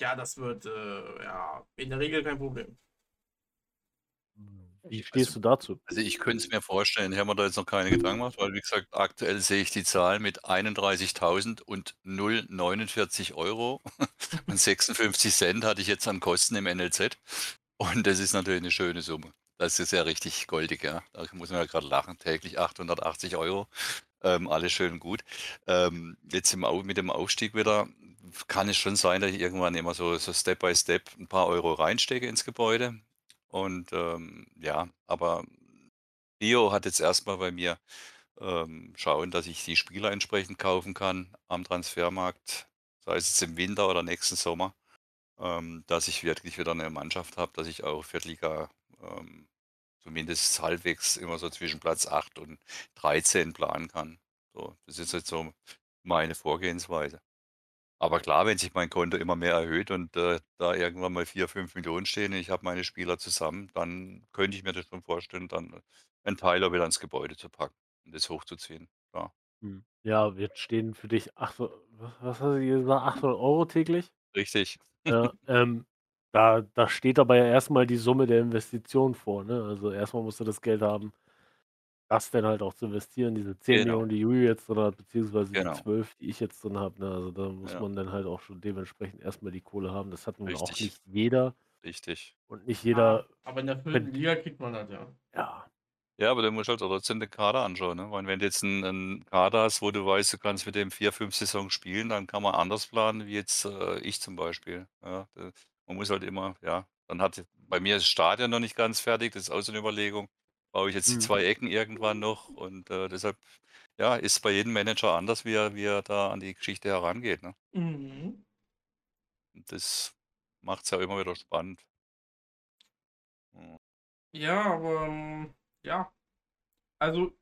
ja, das wird äh, ja in der Regel kein Problem. Wie stehst du dazu? Also ich könnte es mir vorstellen, ich habe mir da jetzt noch keine Gedanken gemacht, weil wie gesagt, aktuell sehe ich die Zahl mit 31.000 und 0,49 Euro und 56 Cent hatte ich jetzt an Kosten im NLZ. Und das ist natürlich eine schöne Summe. Das ist ja richtig goldig, ja. Da muss man ja gerade lachen. Täglich 880 Euro. Ähm, alles schön und gut. Ähm, jetzt im, mit dem Aufstieg wieder kann es schon sein, dass ich irgendwann immer so, so Step by Step ein paar Euro reinstecke ins Gebäude. Und ähm, ja, aber Rio hat jetzt erstmal bei mir ähm, schauen, dass ich die Spieler entsprechend kaufen kann am Transfermarkt, sei es jetzt im Winter oder nächsten Sommer, ähm, dass ich wirklich wieder eine Mannschaft habe, dass ich auch Viertliga ähm, zumindest halbwegs immer so zwischen Platz 8 und 13 planen kann. So, das ist jetzt so meine Vorgehensweise. Aber klar, wenn sich mein Konto immer mehr erhöht und äh, da irgendwann mal 4, 5 Millionen stehen und ich habe meine Spieler zusammen, dann könnte ich mir das schon vorstellen, dann einen Teil auch wieder ins Gebäude zu packen und das hochzuziehen. Klar. Hm. Ja, jetzt stehen für dich 800, was, was hast du gesagt, 800 Euro täglich? Richtig. Ja, ähm, da, da steht aber ja erstmal die Summe der Investition vor. Ne? Also erstmal musst du das Geld haben, das dann halt auch zu investieren. Diese 10 Genau. Millionen, die Juju jetzt drin hat, beziehungsweise Genau. die 12, die ich jetzt drin habe. Ne? Also da muss Ja. man dann halt auch schon dementsprechend erstmal die Kohle haben. Das hat nun auch Richtig. nicht jeder. Richtig. Und nicht jeder, aber in der vierten Liga kriegt man das ja. ja, Ja, aber du musst halt trotzdem den Kader anschauen. Ne? Weil wenn du jetzt einen, einen Kader hast, wo du weißt, du kannst mit dem vier, fünf Saisons spielen, dann kann man anders planen, wie jetzt äh, ich zum Beispiel. Ja, da, man muss halt immer, ja, dann hat bei mir ist das Stadion noch nicht ganz fertig, das ist auch so eine Überlegung. Baue ich jetzt die Mhm. zwei Ecken irgendwann noch und äh, deshalb, ja, ist bei jedem Manager anders, wie er, wie er da an die Geschichte herangeht. Ne? Mhm. Das macht es ja immer wieder spannend. Ja. Ja, aber ähm, ja. Also,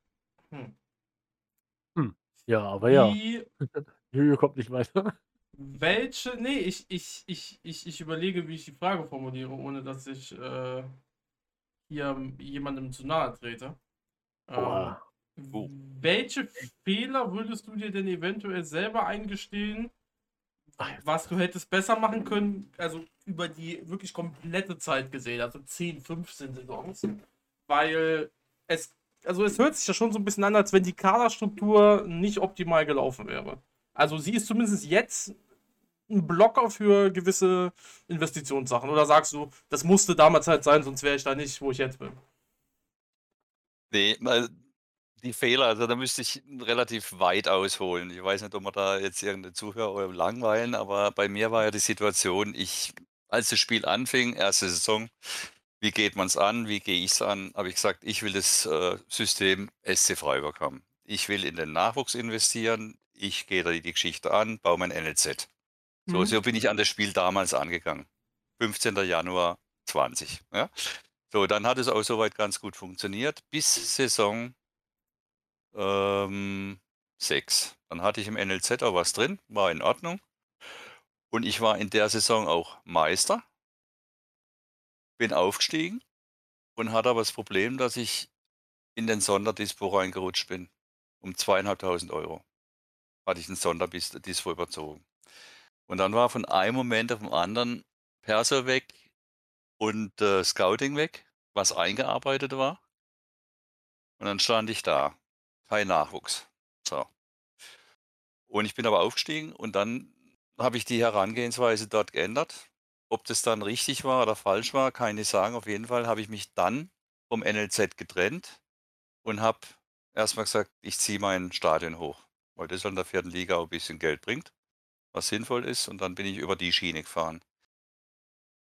hm. ja, aber ja. Wie, Juju kommt nicht weiter. Welche? Nee, ich, ich, ich, ich, ich überlege, wie ich die Frage formuliere, ohne dass ich äh, hier jemandem zu nahe trete. Ähm. Oh. Welche Fehler würdest du dir denn eventuell selber eingestehen, was du hättest besser machen können, also über die wirklich komplette Zeit gesehen, also 10, 15 Saisons, weil es, also es hört sich ja schon so ein bisschen an, als wenn die Kaderstruktur nicht optimal gelaufen wäre. Also sie ist zumindest jetzt ein Blocker für gewisse Investitionssachen. Oder sagst du, das musste damals halt sein, sonst wäre ich da nicht, wo ich jetzt bin. Nee, die Fehler, also da müsste ich relativ weit ausholen. Ich weiß nicht, ob wir da jetzt irgendeine Zuhörer langweilen, aber bei mir war ja die Situation, ich, als das Spiel anfing, erste Saison, wie geht man es an, wie gehe ich es an, habe ich gesagt, ich will das äh, System SC Freiburg haben. Ich will in den Nachwuchs investieren, ich gehe da die Geschichte an, baue mein NLZ. So, Mhm. so bin ich an das Spiel damals angegangen. 15. Januar 20. Ja? So, dann hat es auch soweit ganz gut funktioniert, bis Saison ähm, 6. Dann hatte ich im NLZ auch was drin, war in Ordnung. Und ich war in der Saison auch Meister, bin aufgestiegen und hatte aber das Problem, dass ich in den Sonderdispo reingerutscht bin. Um zweieinhalbtausend Euro hatte ich einen Sonderdispo überzogen. Und dann war von einem Moment auf den anderen Perso weg und äh, Scouting weg, was eingearbeitet war. Und dann stand ich da. Kein Nachwuchs. So. Und ich bin aber aufgestiegen und dann habe ich die Herangehensweise dort geändert. Ob das dann richtig war oder falsch war, kann ich sagen. Auf jeden Fall habe ich mich dann vom NLZ getrennt und habe erstmal gesagt, ich ziehe mein Stadion hoch, weil das in der vierten Liga auch ein bisschen Geld bringt, was sinnvoll ist. Und dann bin ich über die Schiene gefahren.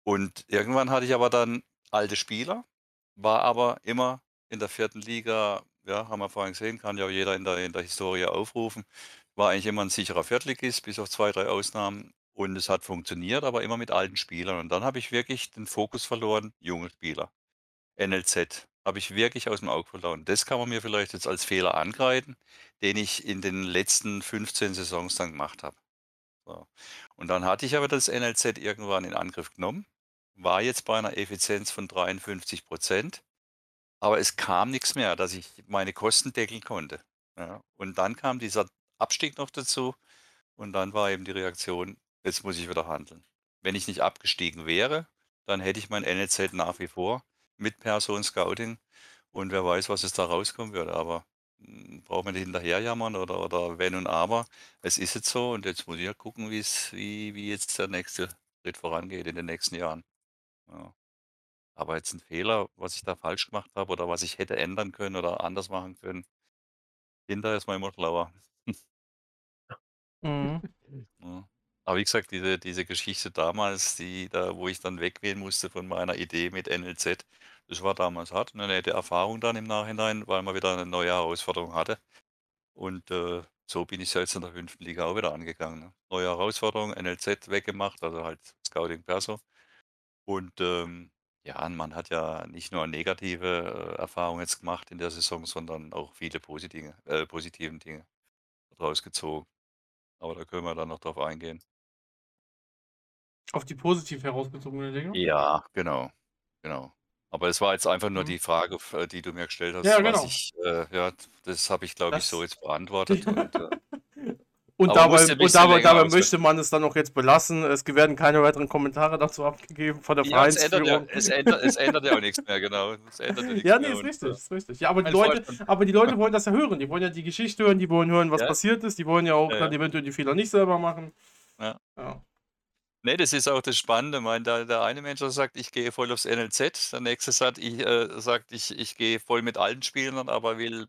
Und irgendwann hatte ich aber dann alte Spieler, war aber immer in der vierten Liga, ja, haben wir vorhin gesehen, kann ja jeder in der, in der Historie aufrufen, war eigentlich immer ein sicherer Viertligist, bis auf zwei, drei Ausnahmen. Und es hat funktioniert, aber immer mit alten Spielern. Und dann habe ich wirklich den Fokus verloren, junge Spieler. NLZ habe ich wirklich aus dem Auge verloren. Das kann man mir vielleicht jetzt als Fehler angreifen, den ich in den letzten 15 Saisons dann gemacht habe. So. Und dann hatte ich aber das NLZ irgendwann in Angriff genommen, war jetzt bei einer Effizienz von 53 Prozent, aber es kam nichts mehr, dass ich meine Kosten deckeln konnte. Ja. Und dann kam dieser Abstieg noch dazu und dann war eben die Reaktion, jetzt muss ich wieder handeln. Wenn ich nicht abgestiegen wäre, dann hätte ich mein NLZ nach wie vor mit Person Scouting und wer weiß, was es da rauskommen würde. Aber braucht man nicht hinterherjammern oder, oder wenn und aber. Es ist jetzt so und jetzt muss ich ja gucken, wie es, wie, wie jetzt der nächste Schritt vorangeht in den nächsten Jahren. Ja. Aber jetzt ein Fehler, was ich da falsch gemacht habe oder was ich hätte ändern können oder anders machen können. Hinterher ist man immer schlauer. Mhm. Ja. Aber wie gesagt, diese, diese Geschichte damals, die da, wo ich dann weggehen musste von meiner Idee mit NLZ, das war damals hart. Eine nette Erfahrung dann im Nachhinein, weil man wieder eine neue Herausforderung hatte. Und äh, so bin ich jetzt in der fünften Liga auch wieder angegangen. Ne? Neue Herausforderung, NLZ weggemacht, also halt Scouting Perso. Und ähm, ja, man hat ja nicht nur negative äh, Erfahrungen jetzt gemacht in der Saison, sondern auch viele positive, äh, positiven Dinge daraus gezogen. Aber da können wir dann noch drauf eingehen. Auf die positiv herausgezogene Dinge? Ja, genau, genau. Aber es war jetzt einfach nur Mhm. die Frage, äh, die du mir gestellt hast, Ja, genau. ich äh, ja, das habe ich, glaube ich, so jetzt beantwortet und, äh Und dabei, und dabei, dabei möchte man es dann auch jetzt belassen. Es werden keine weiteren Kommentare dazu abgegeben von der ja, es ändert ja Vereinsführung. es ändert es ändert ja auch nichts mehr, genau. Es ändert ja nichts Ja, nee, ist richtig, äh, ist richtig. Ja, aber die, Leute, aber die Leute wollen das ja hören. Die wollen ja die Geschichte hören, die wollen hören, was Ja. passiert ist. Die wollen ja auch Ja, dann eventuell die Fehler nicht selber machen. Ja. Ja. Ne, das ist auch das Spannende. Mein, der, der eine Mensch sagt, ich gehe voll aufs NLZ. Der nächste sagt, ich, äh, sagt, ich, ich gehe voll mit alten Spielern, aber will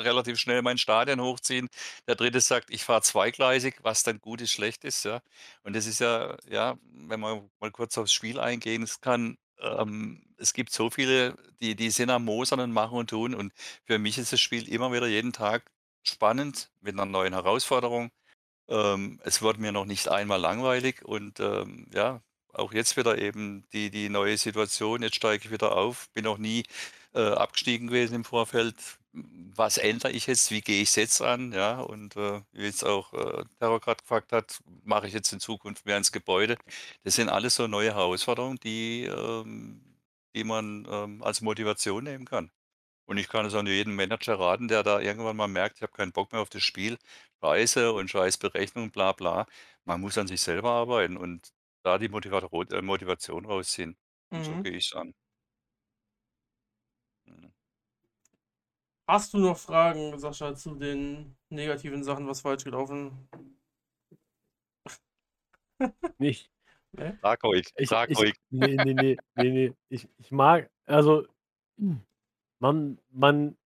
relativ schnell mein Stadion hochziehen. Der dritte sagt, ich fahre zweigleisig, was dann gut ist, schlecht ist, ja. Und das ist ja, ja, wenn wir mal kurz aufs Spiel eingehen, kann, ähm, es gibt so viele, die, die sind am Mosern und machen und tun. Und für mich ist das Spiel immer wieder jeden Tag spannend mit einer neuen Herausforderung. Ähm, es wird mir noch nicht einmal langweilig und ähm, ja, auch jetzt wieder eben die, die neue Situation. Jetzt steige ich wieder auf. Bin noch nie äh, abgestiegen gewesen im Vorfeld. was ändere ich jetzt, wie gehe ich jetzt an, ja, und äh, wie jetzt auch äh, Terror gerade gefragt hat, mache ich jetzt in Zukunft mehr ins Gebäude. Das sind alles so neue Herausforderungen, die, ähm, die man ähm, als Motivation nehmen kann. Und ich kann es auch nur jedem Manager raten, der da irgendwann mal merkt, ich habe keinen Bock mehr auf das Spiel, Scheiße und scheiß Berechnung, bla bla. Man muss an sich selber arbeiten und da die äh, Motivation rausziehen. Und so Mhm. gehe ich's an. Mhm. Hast du noch Fragen, Sascha, zu den negativen Sachen, was falsch gelaufen? Nicht. Ne? Frag ruhig, Ich, frag ich, ruhig. nee, nee, nee, nee, nee. Ich, ich mag, also, man, man,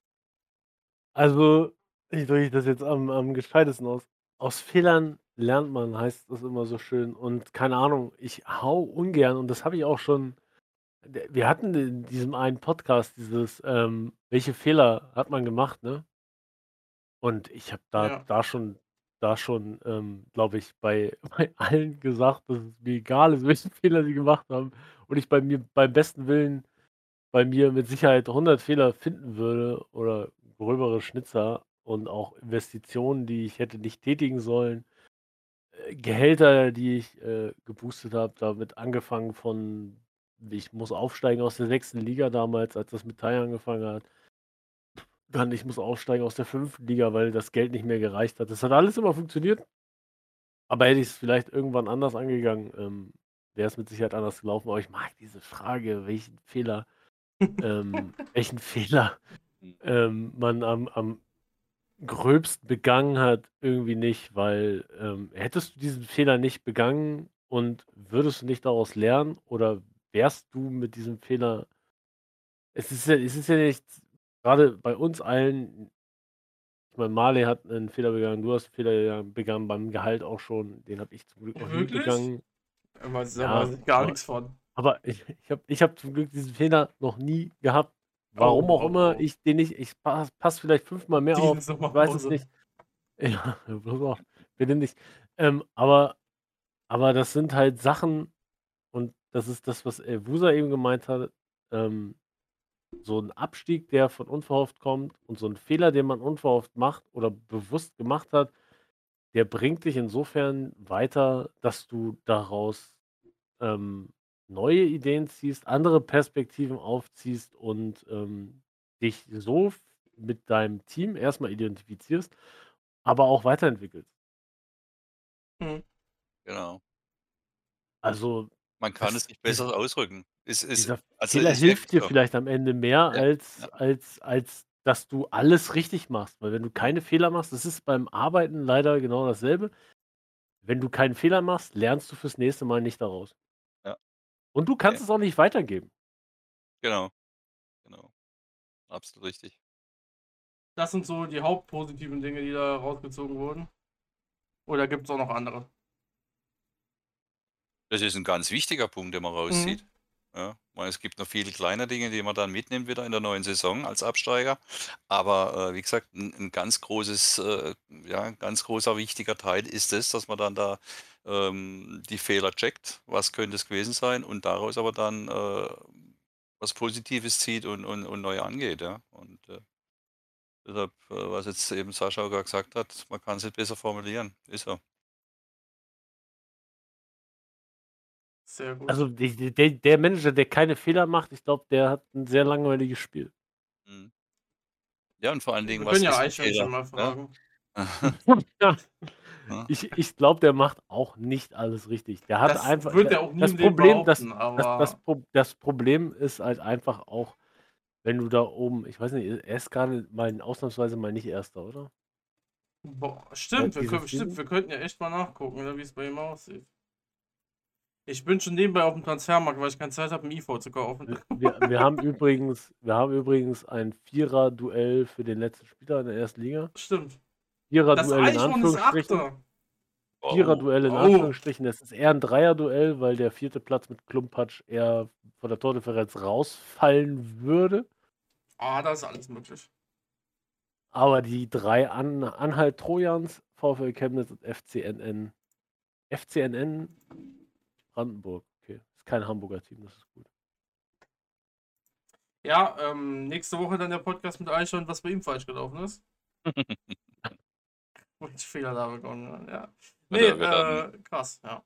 also, ich drücke das jetzt am, am gescheitesten aus. Aus Fehlern lernt man, heißt das immer so schön. Und keine Ahnung, ich hau ungern, und das habe ich auch schon. Wir hatten in diesem einen Podcast dieses, ähm, welche Fehler hat man gemacht, ne? Und ich habe da, Ja. da schon, da schon, ähm, glaube ich, bei, bei allen gesagt, dass es mir egal ist, welche Fehler sie gemacht haben. Und ich bei mir, beim besten Willen, bei mir mit Sicherheit 100 Fehler finden würde oder gröbere Schnitzer und auch Investitionen, die ich hätte nicht tätigen sollen. Äh, Gehälter, die ich äh, geboostet habe, damit angefangen von, ich muss aufsteigen aus der sechsten Liga damals, als das mit Thai angefangen hat. Dann, ich muss aufsteigen aus der fünften Liga, weil das Geld nicht mehr gereicht hat. Das hat alles immer funktioniert. Aber hätte ich es vielleicht irgendwann anders angegangen, ähm, wäre es mit Sicherheit anders gelaufen. Aber ich mag diese Frage, welchen Fehler, ähm, welchen Fehler Mhm. ähm, man am, am gröbsten begangen hat, irgendwie nicht, weil ähm, hättest du diesen Fehler nicht begangen und würdest du nicht daraus lernen oder wärst du mit diesem Fehler, es ist ja, es ist ja nicht, gerade bei uns allen, ich meine, Marley hat einen Fehler begangen, du hast einen Fehler begangen- beim Gehalt auch schon, den habe ich zum Glück noch nie Wirklich? begangen. Da weiß, Ja, gar aber- nichts von. Aber ich, ich habe ich hab zum Glück diesen Fehler noch nie gehabt. Warum auch immer, ich den nicht, ich passe pass vielleicht fünfmal mehr auf, ich weiß es nicht. Ja, bitte nicht. Ähm, aber, aber das sind halt Sachen, und das ist das, was Wusa eben gemeint hat, ähm, so ein Abstieg, der von unverhofft kommt und so ein Fehler, den man unverhofft macht oder bewusst gemacht hat, der bringt dich insofern weiter, dass du daraus ähm, neue Ideen ziehst, andere Perspektiven aufziehst und ähm, dich so mit deinem Team erstmal identifizierst, aber auch weiterentwickelst. Hm. Genau. Also Man kann Das- es nicht besser ausdrücken. Ist, ist, dieser also Fehler hilft dir so. vielleicht am Ende mehr, Ja, als, ja. als, als dass du alles richtig machst. Weil wenn du keine Fehler machst, das ist beim Arbeiten leider genau dasselbe. Wenn du keinen Fehler machst, lernst du fürs nächste Mal nicht daraus. Und du kannst Ja. es auch nicht weitergeben. Genau. Genau. Absolut richtig. Das sind so die hauptpositiven Dinge, die da rausgezogen wurden. Oder gibt es auch noch andere? Das ist ein ganz wichtiger Punkt, den man rauszieht. Mhm. Ja, weil es gibt noch viele kleine Dinge, die man dann mitnimmt wieder in der neuen Saison als Absteiger. Aber äh, wie gesagt, ein, ein ganz großes, äh, ja, ein ganz großer wichtiger Teil ist es, dass man dann da ähm, die Fehler checkt, was könnte es gewesen sein und daraus aber dann äh, was Positives zieht und, und, und neu angeht. Ja. Und äh, deshalb, äh, was jetzt eben Sascha auch gerade gesagt hat, man kann es nicht besser formulieren. Ist so. Sehr gut. Also die, die, der, Manager, der keine Fehler macht, ich glaube, der hat ein sehr langweiliges Spiel. Mhm. Ja, und vor allen Dingen, Wir was können ja ist ein Eichhörnchen mal Fehler? fragen. ja. Ich, ich glaube, der macht auch nicht alles richtig. Der hat Das einfach. wird er auch nie das Problem, das, das, das, Pro- das Problem ist halt einfach auch, wenn du da oben, ich weiß nicht, er ist gerade mal ausnahmsweise mal nicht Erster, oder? Boah, stimmt, wir, können, stimmt, wir könnten ja echt mal nachgucken, wie es bei ihm aussieht. Ich bin schon nebenbei auf dem Transfermarkt, weil ich keine Zeit habe, ein IV zu kaufen. Wir, wir, haben übrigens, wir haben übrigens ein Vierer-Duell für den letzten Spieler in der ersten Liga. Stimmt. Das Vierer-Duell in Anführungsstrichen. Achter. Oh, Vierer-Duell in Oh. Anführungsstrichen. Das ist eher ein Dreier-Duell, weil der vierte Platz mit Klumpatsch eher von der Tordifferenz rausfallen würde. Ah, da ist alles möglich. Aber die drei An Anhalt Trojans, VfL Chemnitz und FCNN. FCNN Brandenburg. Okay. Ist kein Hamburger Team, das ist gut. Ja, ähm, nächste Woche dann der Podcast mit Eichhorn, was bei ihm falsch gelaufen ist. Fehler da bekommen ja. Nee, wird dann- äh, krass, ja.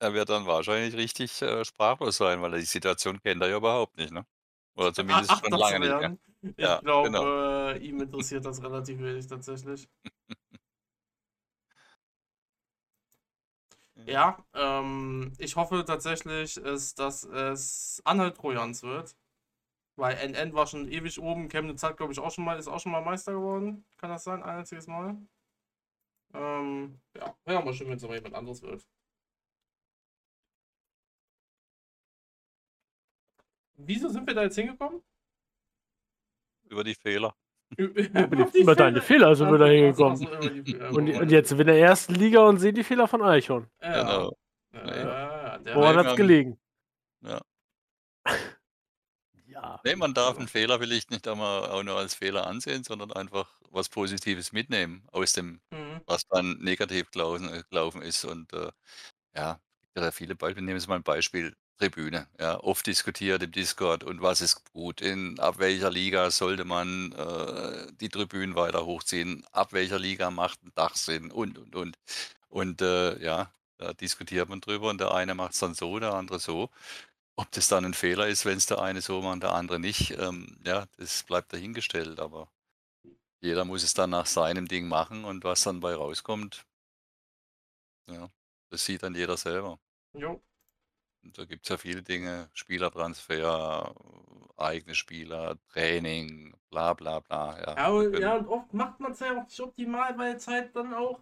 Er wird dann wahrscheinlich richtig äh, sprachlos sein, weil er die Situation kennt er ja überhaupt nicht, ne? Oder zumindest Ach, schon lange nicht mehr. Ich Ja, glaube, genau. äh, ihm interessiert das relativ wenig tatsächlich. Ja, ähm, ich hoffe tatsächlich, ist, dass es Anhalt Trojans wird. Weil NN war schon ewig oben. Chemnitz hat, glaube ich, auch schon mal, ist auch schon mal Meister geworden. Kann das sein? Ein einziges Mal. Ähm, ja, wäre mal schön, wenn es aber jemand anderes wird. Wieso sind wir da jetzt hingekommen? Über die Fehler. Über Über deine Fehler sind wir da hingekommen. Und, Und, und jetzt sind wir in der ersten Liga und sehen die Fehler von Eichhorn. Ja, Genau. ja, ja, ja, Woran hat's man- gelegen? Ja. Ja. Nee, man darf einen Fehler vielleicht nicht einmal auch nur als Fehler ansehen, sondern einfach was Positives mitnehmen aus dem, Mhm. was dann negativ gelaufen, äh, gelaufen ist. Und äh, ja, gibt ja da viele Beispiele. Nehmen wir mal ein Beispiel Tribüne. Ja, oft diskutiert im Discord und was ist gut, in ab welcher Liga sollte man äh, die Tribünen weiter hochziehen, ab welcher Liga macht ein Dach Sinn und und und. Und äh, ja, da diskutiert man drüber und der eine macht es dann so, der andere so. Ob das dann ein Fehler ist, wenn es der eine so macht und der andere nicht, ähm, ja, das bleibt dahingestellt. Aber jeder muss es dann nach seinem Ding machen und was dann bei rauskommt, ja, das sieht dann jeder selber. Jo. Und da gibt es ja viele Dinge, Spielertransfer, eigene Spieler, Training, bla bla bla. Ja, Ja, können- ja, und oft macht man es ja auch nicht optimal, weil es halt dann auch,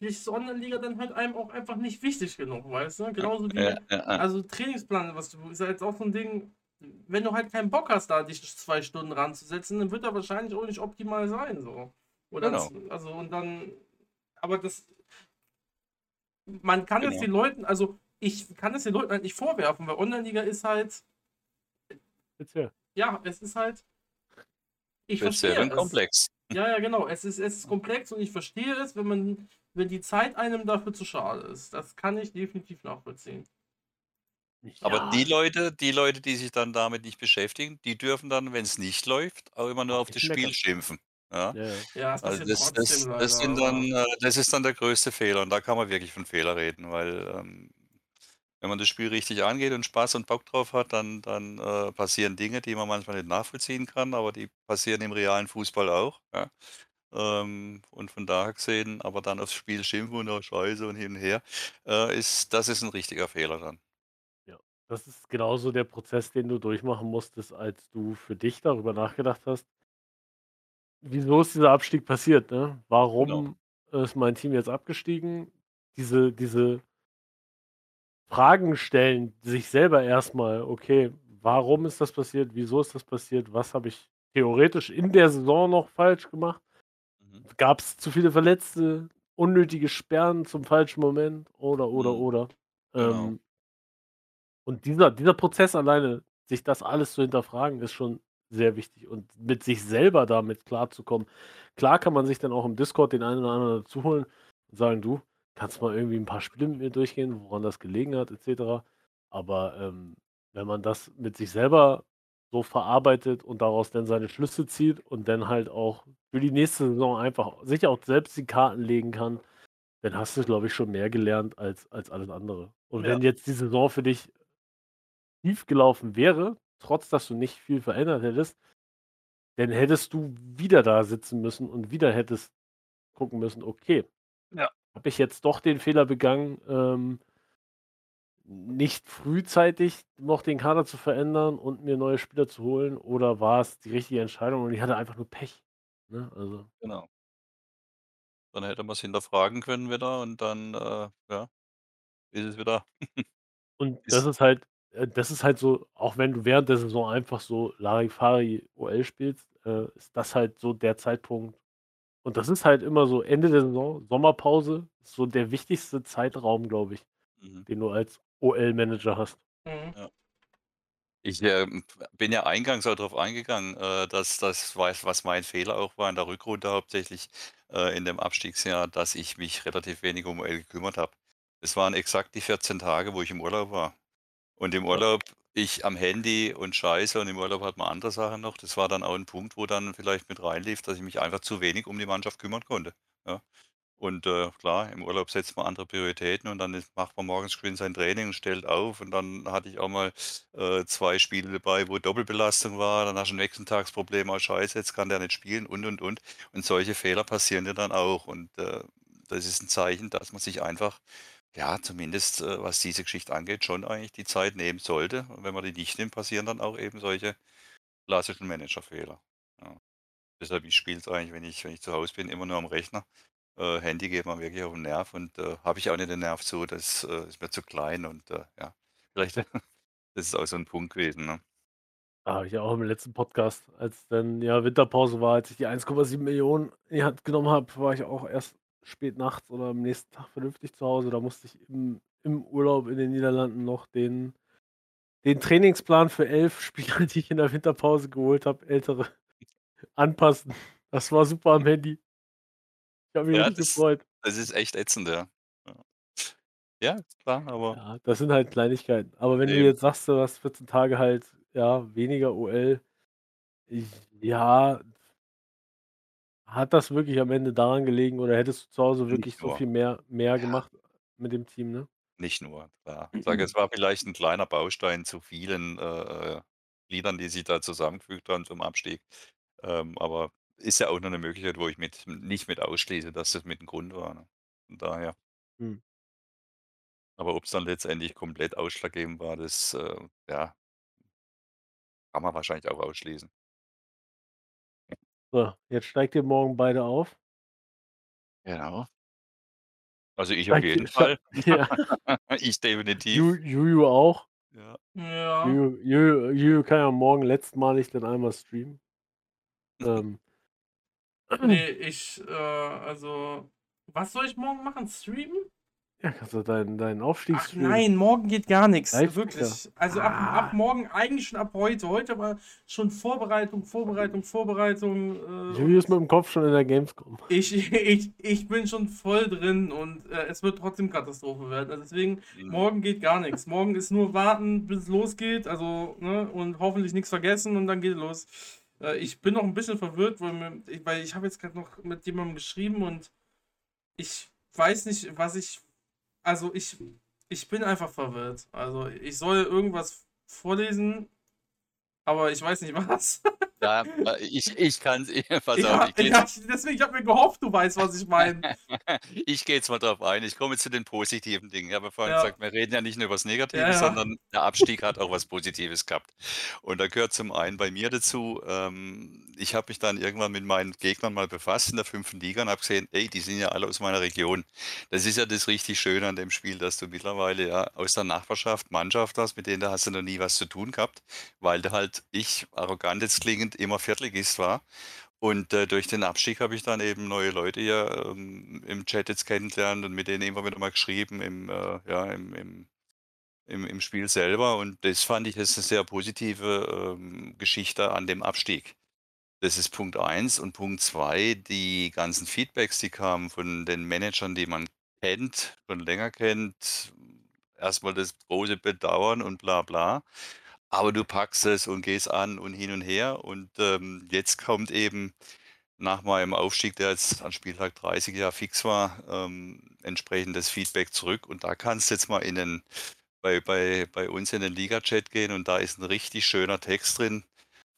die Online-Liga dann halt einem auch einfach nicht wichtig genug, weißt du? Genauso wie, ja, ja. also Trainingsplan, was du, ist ja jetzt auch so ein Ding, wenn du halt keinen Bock hast, da dich zwei Stunden ranzusetzen, dann wird er wahrscheinlich auch nicht optimal sein, so. Oder Genau. das, also, und dann, aber das, man kann es Genau. den Leuten, also, ich kann es den Leuten halt nicht vorwerfen, weil Online-Liga ist halt, Speziell. ja, es ist halt, ich verstehe es. komplex. Ja, ja, genau. Es ist, es ist komplex und ich verstehe es, wenn man, wenn die Zeit einem dafür zu schade ist. Das kann ich definitiv nachvollziehen. Aber die Leute, die Leute, die sich dann damit nicht beschäftigen, die dürfen dann, wenn es nicht läuft, auch immer nur auf das Spiel schimpfen. Ja? Ja, es Also das, trotzdem das, das, sind dann, äh, das ist dann der größte Fehler und da kann man wirklich von Fehler reden, weil ähm, wenn man das Spiel richtig angeht und Spaß und Bock drauf hat, dann, dann äh, passieren Dinge, die man manchmal nicht nachvollziehen kann, aber die passieren im realen Fußball auch. Ja? Ähm, und von daher gesehen, aber dann aufs Spiel schimpfen und oh, Scheiße und hin und her, äh, ist, das ist ein richtiger Fehler dann. Das ist genauso der Prozess, den du durchmachen musstest, als du für dich darüber nachgedacht hast, wieso ist dieser Abstieg passiert, ne? Warum ist mein Team jetzt abgestiegen? Diese, diese Fragen stellen sich selber erstmal, okay, warum ist das passiert? Wieso ist das passiert? Was habe ich theoretisch in der Saison noch falsch gemacht? Mhm. Gab es zu viele Verletzte, unnötige Sperren zum falschen Moment oder, oder, Mhm. oder? Genau. Und dieser, dieser Prozess alleine, sich das alles zu hinterfragen, ist schon sehr wichtig und mit sich selber damit klarzukommen. Klar kann man sich dann auch im Discord den einen oder anderen dazu holen und sagen, du, kannst mal irgendwie ein paar Spiele mit mir durchgehen, woran das gelegen hat, etc. Aber ähm, wenn man das mit sich selber so verarbeitet und daraus dann seine Schlüsse zieht und dann halt auch für die nächste Saison einfach sich auch selbst die Karten legen kann, dann hast du, glaube ich, schon mehr gelernt als, als alles andere. Und Ja. wenn jetzt die Saison für dich tief gelaufen wäre, trotz dass du nicht viel verändert hättest, dann hättest du wieder da sitzen müssen und wieder hättest gucken müssen, okay, Ja. habe ich jetzt doch den Fehler begangen, ähm, nicht frühzeitig noch den Kader zu verändern und mir neue Spieler zu holen oder war es die richtige Entscheidung und ich hatte einfach nur Pech. Ne? Also, Genau. Dann hätte man es hinterfragen können wieder und dann, äh, ja, ist es wieder. und das ist halt, das ist halt so, auch wenn du während der Saison einfach so Larifari OL spielst, äh, ist das halt so der Zeitpunkt. Und das ist halt immer so Ende der Saison, Sommerpause, ist so der wichtigste Zeitraum, glaube ich, Mhm. den du als OL-Manager hast. Mhm. Ich äh, bin ja eingangs auch darauf eingegangen, äh, dass das, weiß, was mein Fehler auch war in der Rückrunde hauptsächlich äh, in dem Abstiegsjahr, dass ich mich relativ wenig um OL gekümmert habe. Es waren exakt die 14 Tage, wo ich im Urlaub war. Und im Urlaub ich am Handy und scheiße und im Urlaub hat man andere Sachen noch. Das war dann auch ein Punkt, wo dann vielleicht mit reinlief, dass ich mich einfach zu wenig um die Mannschaft kümmern konnte, ja. Und, äh, klar, im Urlaub setzt man andere Prioritäten und dann macht man morgens schön sein Training und stellt auf und dann hatte ich auch mal, äh, 2 Spiele dabei, wo Doppelbelastung war. Dann hast du nächsten Tag das Problem: „Oh scheiße, jetzt kann der nicht spielen“ und, und, und. Und solche Fehler passieren dir dann auch und, äh, das ist ein Zeichen, dass man sich einfach, ja, zumindest, äh, was diese Geschichte angeht, schon eigentlich die Zeit nehmen sollte. Und wenn man die nicht nimmt, passieren dann auch eben solche klassischen Managerfehler, ja. Deshalb, spiele es eigentlich, wenn ich wenn ich zu Hause bin, immer nur am Rechner. Äh, Handy geht mir wirklich auf den Nerv und, äh, habe ich auch nicht den Nerv zu. Das, äh, ist mir zu klein und, äh, ja, vielleicht das ist auch so 'n Punkt gewesen, ne? Ah, habe ich ja auch im letzten Podcast, als dann, ja, Winterpause war, als ich die 1,7 in die Hand genommen habe, war ich auch erst spät nachts oder am nächsten Tag vernünftig zu Hause. Da musste ich im im Urlaub in den Niederlanden noch den den Trainingsplan für 11 Spieler, die ich in der Winterpause geholt habe, ältere, anpassen. Das war super am Handy. Ich habe mich Ja, das gefreut. das ist echt ätzend, ja. Ja. Klar, aber Ja, das sind halt Kleinigkeiten. Aber wenn du Eben. jetzt sagst, du hast 14 Tage halt, ja, weniger OL, ich ja hat das wirklich am Ende daran gelegen oder hättest du zu Hause wirklich Nicht so nur. viel mehr mehr Ja. gemacht mit dem Team, ne? Nicht nur, klar. Ich sage, es war vielleicht 'n kleiner Baustein zu vielen, äh, äh, Gliedern, die sich da zusammengefügt haben zum Abstieg. Ähm, aber ist ja auch nur 'ne Möglichkeit, wo ich mit nicht mit ausschließe, dass das mit 'n Grund war, ne? Von daher Mhm. Aber ob's dann letztendlich komplett ausschlaggebend war, das, äh, ja kann man wahrscheinlich auch ausschließen. So, jetzt steigt ihr morgen beide auf. Genau. Also, ich auf Steigt jeden ihr Fall. ja. Ich Ju definitiv. Juju auch. Ja. Ja. Juju Juju Juju kann ja morgen letztmalig dann einmal streamen. Ähm. Ne, ich, äh also was soll ich morgen machen? Streamen? Ja, kannst du deinen deinen Aufstieg Ach nein, morgen geht gar nix, Live-Ticker. wirklich. Also, ab ab Ah. morgen eigentlich schon ab heute. Heute war schon Vorbereitung, Vorbereitung, Vorbereitung, äh, und mit dem Kopf schon in der Gamescom. ich ich ich bin schon voll drin und, äh, es wird trotzdem Katastrophe werden. Also, deswegen, Mhm. morgen geht gar nix. Morgen ist nur warten, bis es losgeht, also, ne, und hoffentlich nix vergessen und dann geht es los. Äh, ich bin noch 'n bisschen verwirrt, weil mir weil ich habe jetzt grad noch mit jemandem geschrieben und ich weiß nicht, was ich also, ich ich bin einfach verwirrt. Also, ich soll irgendwas vorlesen, aber ich weiß nicht was. Ja, ich ich Ja, ich gehe ja, jetzt ich deswegen, ich habe mir gehofft, du weißt, was ich meine. Ich gehe jetzt mal drauf ein. Ich komme jetzt zu den positiven Dingen. Ich habe vorhin Ja. gesagt, wir reden ja nicht nur übers Negative, Ja, ja. sondern der Abstieg hat auch was Positives gehabt. Und da gehört zum einen bei mir dazu, ähm, ich habe mich dann irgendwann mit meinen Gegnern mal befasst in der 5. Liga und habe gesehen, ey, die sind ja alle aus meiner Region. Das ist ja das richtig Schöne an dem Spiel, dass du mittlerweile ja aus der Nachbarschaft Mannschaft hast, mit denen da hast du noch nie was zu tun gehabt, weil da halt ich, arrogant jetzt klingend, immer Viertligist war. Und, äh, durch den Abstieg habe ich dann eben neue Leute hier, ähm, im Chat jetzt kennengelernt und mit denen immer wieder mal geschrieben im, äh ja, im im im im Spiel selber. Und das fand ich ist 'ne sehr positive, ähm, Geschichte an dem Abstieg. Das ist Punkt 1 und Punkt 2, die ganzen Feedbacks, die kamen von den Managern, die man kennt, schon länger kennt. Erst mal das große Bedauern und bla bla. Aber du packst es und gehst an und hin und her. Und, ähm, jetzt kommt eben nach meinem Aufstieg, der jetzt an Spieltag 30 ja fix war, ähm, entsprechendes Feedback zurück. Und da kannst du jetzt mal in den bei bei bei uns in den Liga-Chat gehen und da ist 'n richtig schöner Text drin,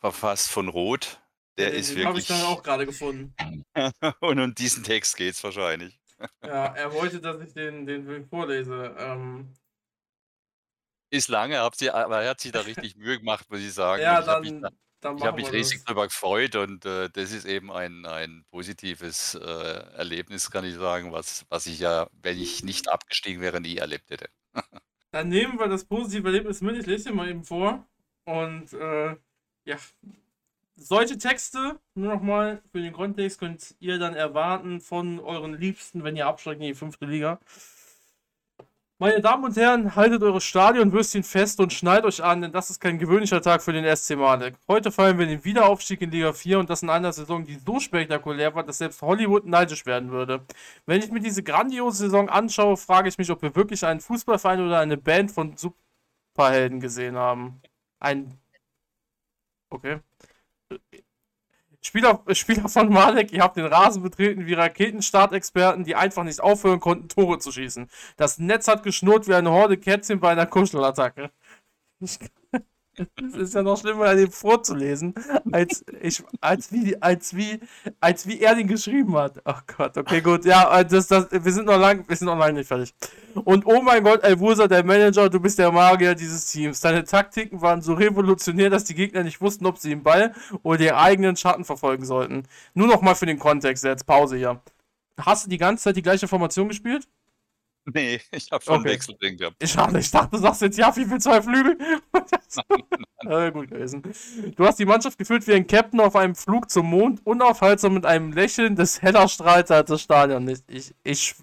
verfasst von Roth. Der den ist den habe ich wirklich dann auch grade gefunden. und um diesen Text geht's wahrscheinlich. Ja, er wollte, dass ich den den den vorlese. Ähm Ist lange, habt ihr aber er hat sich da richtig Mühe gemacht, muss ich sagen. Ja, ich habe mich da dann dann ich habe mich riesig das. drüber gefreut und, äh, das ist eben ein ein positives, äh, Erlebnis, kann ich sagen, was was ich ja, wenn ich nicht abgestiegen wäre, nie erlebt hätte. Dann nehmen wir das positive Erlebnis mit. Ich lese dir mal eben vor. Und, äh, ja. Solche Texte, nur noch mal für den Kontext, könnt ihr dann erwarten von euren Liebsten, wenn ihr absteigt in die 5. Liga. Meine Damen und Herren, haltet eure Stadionwürstchen fest und schnallt euch an, denn das ist kein gewöhnlicher Tag für den SC Malek. Heute feiern wir den Wiederaufstieg in Liga 4 und das in einer Saison, die so spektakulär war, dass selbst Hollywood neidisch werden würde. Wenn ich mir diese grandiose Saison anschaue, frage ich mich, ob wir wirklich einen Fußballverein oder eine Band von Sub paar Helden gesehen haben. Ein. Okay. Spieler, Spieler von Malek, ihr habt den Rasen betreten wie Raketenstartexperten, die einfach nicht aufhören konnten, Tore zu schießen. Das Netz hat geschnurrt wie eine Horde Kätzchen bei einer Kuschelattacke. Ich, es ist ja noch schlimmer, den vorzulesen, als, ich, als, wie, als, wie, als wie er den geschrieben hat. Ach Gott, okay, gut. Ja, äh, das, das, wir, sind noch lang, wir sind noch lange nicht fertig. Und oh mein Gott, Elwursa, der Manager, du bist der Magier dieses Teams. Deine Taktiken waren so revolutionär, dass die Gegner nicht wussten, ob sie den Ball oder den eigenen Schatten verfolgen sollten. Nur noch mal für den Kontext jetzt, Pause hier. Hast du die ganze Zeit die gleiche Formation gespielt? Nee, ich habe schon Okay. einen Wechsel drin gehabt. Schade, ich dachte, du sagst jetzt ja, wie viel zwei Flügel. äh, gut gewesen. Du hast die Mannschaft geführt wie ein Captain auf einem Flug zum Mond, unaufhaltsam mit einem Lächeln des heller strahlt als das Stadion. Ich, ich, ich,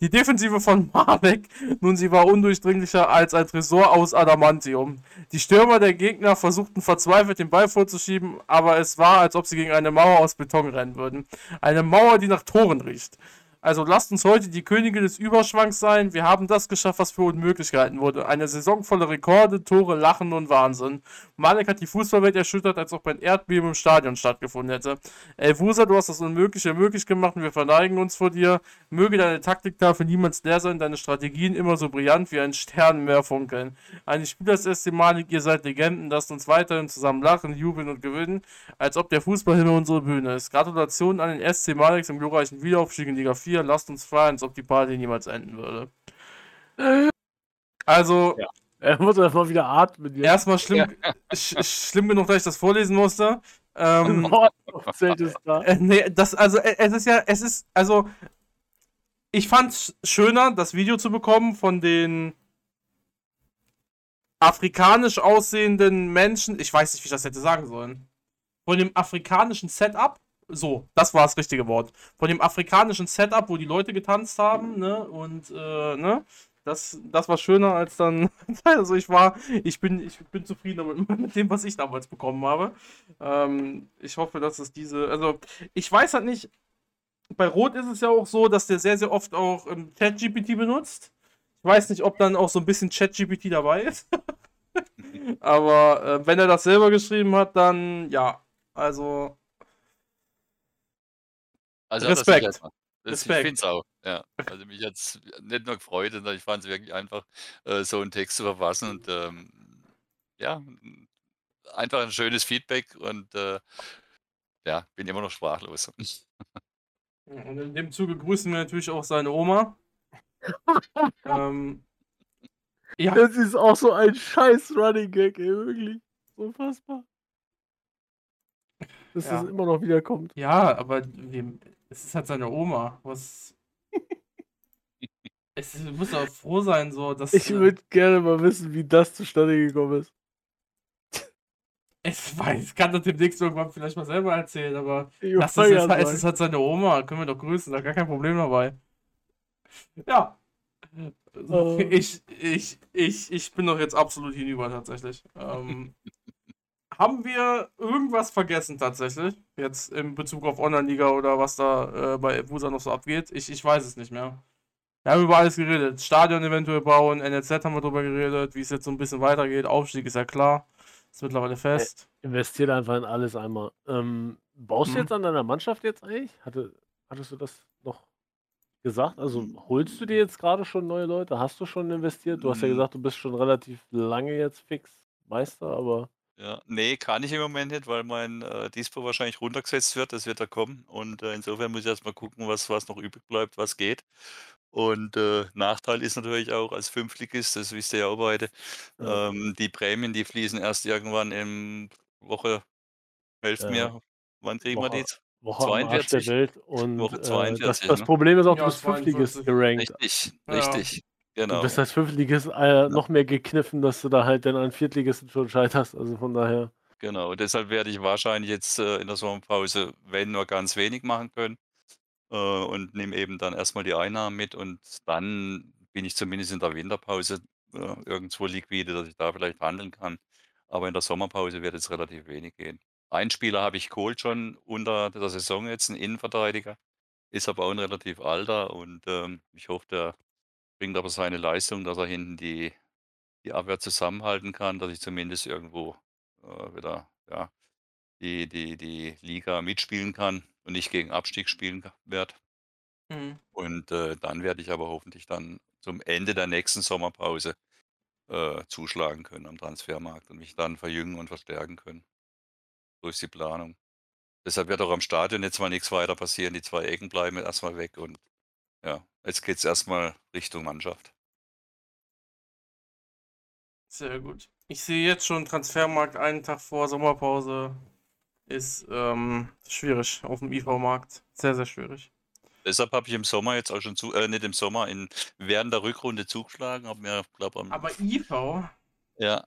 die Defensive von Marek, nun sie war undurchdringlicher als ein Tresor aus Adamantium. Die Stürmer der Gegner versuchten verzweifelt den Ball vorzuschieben, aber es war, als ob sie gegen eine Mauer aus Beton rennen würden. Eine Mauer, die nach Toren riecht. Also lasst uns heute die Könige des Überschwangs sein. Wir haben das geschafft, was für unmöglich gehalten wurde. Eine Saison voller Rekorde, Tore, Lachen und Wahnsinn. Malek hat die Fußballwelt erschüttert, als ob ein Erdbeben im Stadion stattgefunden hätte. Elvusa, du hast das Unmögliche möglich gemacht und wir verneigen uns vor dir. Möge deine Taktiktafel niemals leer sein, deine Strategien immer so brillant wie ein Sternenmeer funkeln. Eine Spieler des SC Malik, ihr seid Legenden, lasst uns weiterhin zusammen lachen, jubeln und gewinnen, als ob der Fußballhimmel unsere Bühne ist. Gratulation an den SC Malik zum glorreichen Wiederaufstieg in Liga 4. Lasst uns als ob die Party niemals enden würde. Also, Ja. Er muss erstmal wieder atmen. Jetzt. erstmal schlimm, sch schlimm genug, dass ich das vorlesen musste. Ähm, Oh, ist da. äh, nee, das, also, äh, es ist ja, es ist, also, ich fand's schöner, das Video zu bekommen von den afrikanisch aussehenden Menschen. Ich weiß nicht, wie ich das hätte sagen sollen. Von dem afrikanischen Setup. So, das war das richtige Wort. Von dem afrikanischen Setup, wo die Leute getanzt haben, ne, und, äh, ne, das, das war schöner als dann. Also ich war, ich bin, ich bin zufrieden damit, mit dem, was ich damals bekommen habe. Ähm, ich hoffe, dass es diese. Also, ich weiß halt nicht. Bei Rot ist es ja auch so, dass der sehr, sehr oft auch ähm, ChatGPT benutzt. Ich weiß nicht, ob dann auch so ein bisschen ChatGPT dabei ist. Aber äh, wenn er das selber geschrieben hat, dann ja. Also, Also Respekt. erstmal- Das, ich Respekt. finde es auch, ja. Also mich hat es nicht nur gefreut, sondern ich fand es wirklich einfach, äh, so einen Text zu verfassen und ähm, ja, einfach ein schönes Feedback und äh, ja, bin immer noch sprachlos. und in dem Zuge grüßen wir natürlich auch seine Oma. ähm, ja, Das ist auch so ein scheiß Running Gag, ey, wirklich. Unfassbar. Dass Ja. das immer noch wiederkommt. Ja, aber wem- es ist halt seine Oma. Was. es muss doch froh sein, so, dass. Ich äh, würde gerne mal wissen, wie das zustande gekommen ist. Ich weiß, ich kann das demnächst irgendwann vielleicht mal selber erzählen, aber Ich das ist, es mal. ist halt seine Oma. Können wir doch grüßen, da gar kein Problem dabei. Ja. Äh. Ich, ich, ich, ich bin doch jetzt absolut hinüber tatsächlich. Ähm, haben wir irgendwas vergessen tatsächlich? Jetzt in Bezug auf Online-Liga oder was da äh, bei Wusa noch so abgeht? Ich, ich weiß es nicht mehr. Wir haben über alles geredet. Stadion eventuell bauen, NLZ haben wir drüber geredet, wie es jetzt so ein bisschen weitergeht. Aufstieg ist ja klar. Ist mittlerweile fest. Investiert einfach in alles einmal. Ähm, baust Mhm. du jetzt an deiner Mannschaft jetzt eigentlich? Hatte, hattest du das noch gesagt? Also holst du dir jetzt gerade schon neue Leute? Hast du schon investiert? Du hast ja Mhm. gesagt, du bist schon relativ lange jetzt fix Meister, aber Ja, nee, kann ich im Moment nicht, weil mein äh, Dispo wahrscheinlich runtergesetzt wird. Das wird da kommen. Und äh, insofern muss ich erst mal gucken, was, was noch übrig bleibt, was geht. Und äh, Nachteil ist natürlich auch als Fünftligist, das wisst ihr ja auch beide, Ja. ähm, die Prämien, die fließen erst irgendwann in Woche, helft Ja. mir, wann kriegen wir Woche- die? Woche am Arsch der 42. Welt. Und Woche äh, das, 42, das ne? Problem ist auch, Ja, du bist 42. Fünftligist gerankt. Richtig, Ja. Richtig, Du genau. bist als Fünftligist äh, noch mehr gekniffen, dass du da halt dann an Viertligisten schon scheiterst. Also von daher. Genau, deshalb werde ich wahrscheinlich jetzt äh, in der Sommerpause, wenn nur ganz wenig machen können äh, und nehme eben dann erstmal die Einnahmen mit und dann bin ich zumindest in der Winterpause äh, irgendwo liquide, dass ich da vielleicht handeln kann. Aber in der Sommerpause wird es relativ wenig gehen. Einen Spieler habe ich geholt schon unter der Saison jetzt, ein Innenverteidiger, ist aber auch ein relativ alter und ähm, ich hoffe, der bringt aber seine Leistung, dass er hinten die die Abwehr zusammenhalten kann, dass ich zumindest irgendwo äh, wieder ja, die, die, die Liga mitspielen kann und nicht gegen Abstieg spielen werde. Mhm. Und äh, dann werde ich aber hoffentlich dann zum Ende der nächsten Sommerpause äh, zuschlagen können am Transfermarkt und mich dann verjüngen und verstärken können. So ist die Planung. Deshalb wird auch am Stadion jetzt mal nichts weiter passieren. Die zwei Ecken bleiben erstmal weg und ja, jetzt geht es erstmal Richtung Mannschaft. Sehr gut. Ich sehe jetzt schon Transfermarkt einen Tag vor Sommerpause. Ist ähm, schwierig auf dem IV-Markt. Sehr, sehr schwierig. Deshalb habe ich im Sommer jetzt auch schon zu, äh, nicht im Sommer, in, während der Rückrunde zugeschlagen, habe mir, glaube am, Aber IV? ja.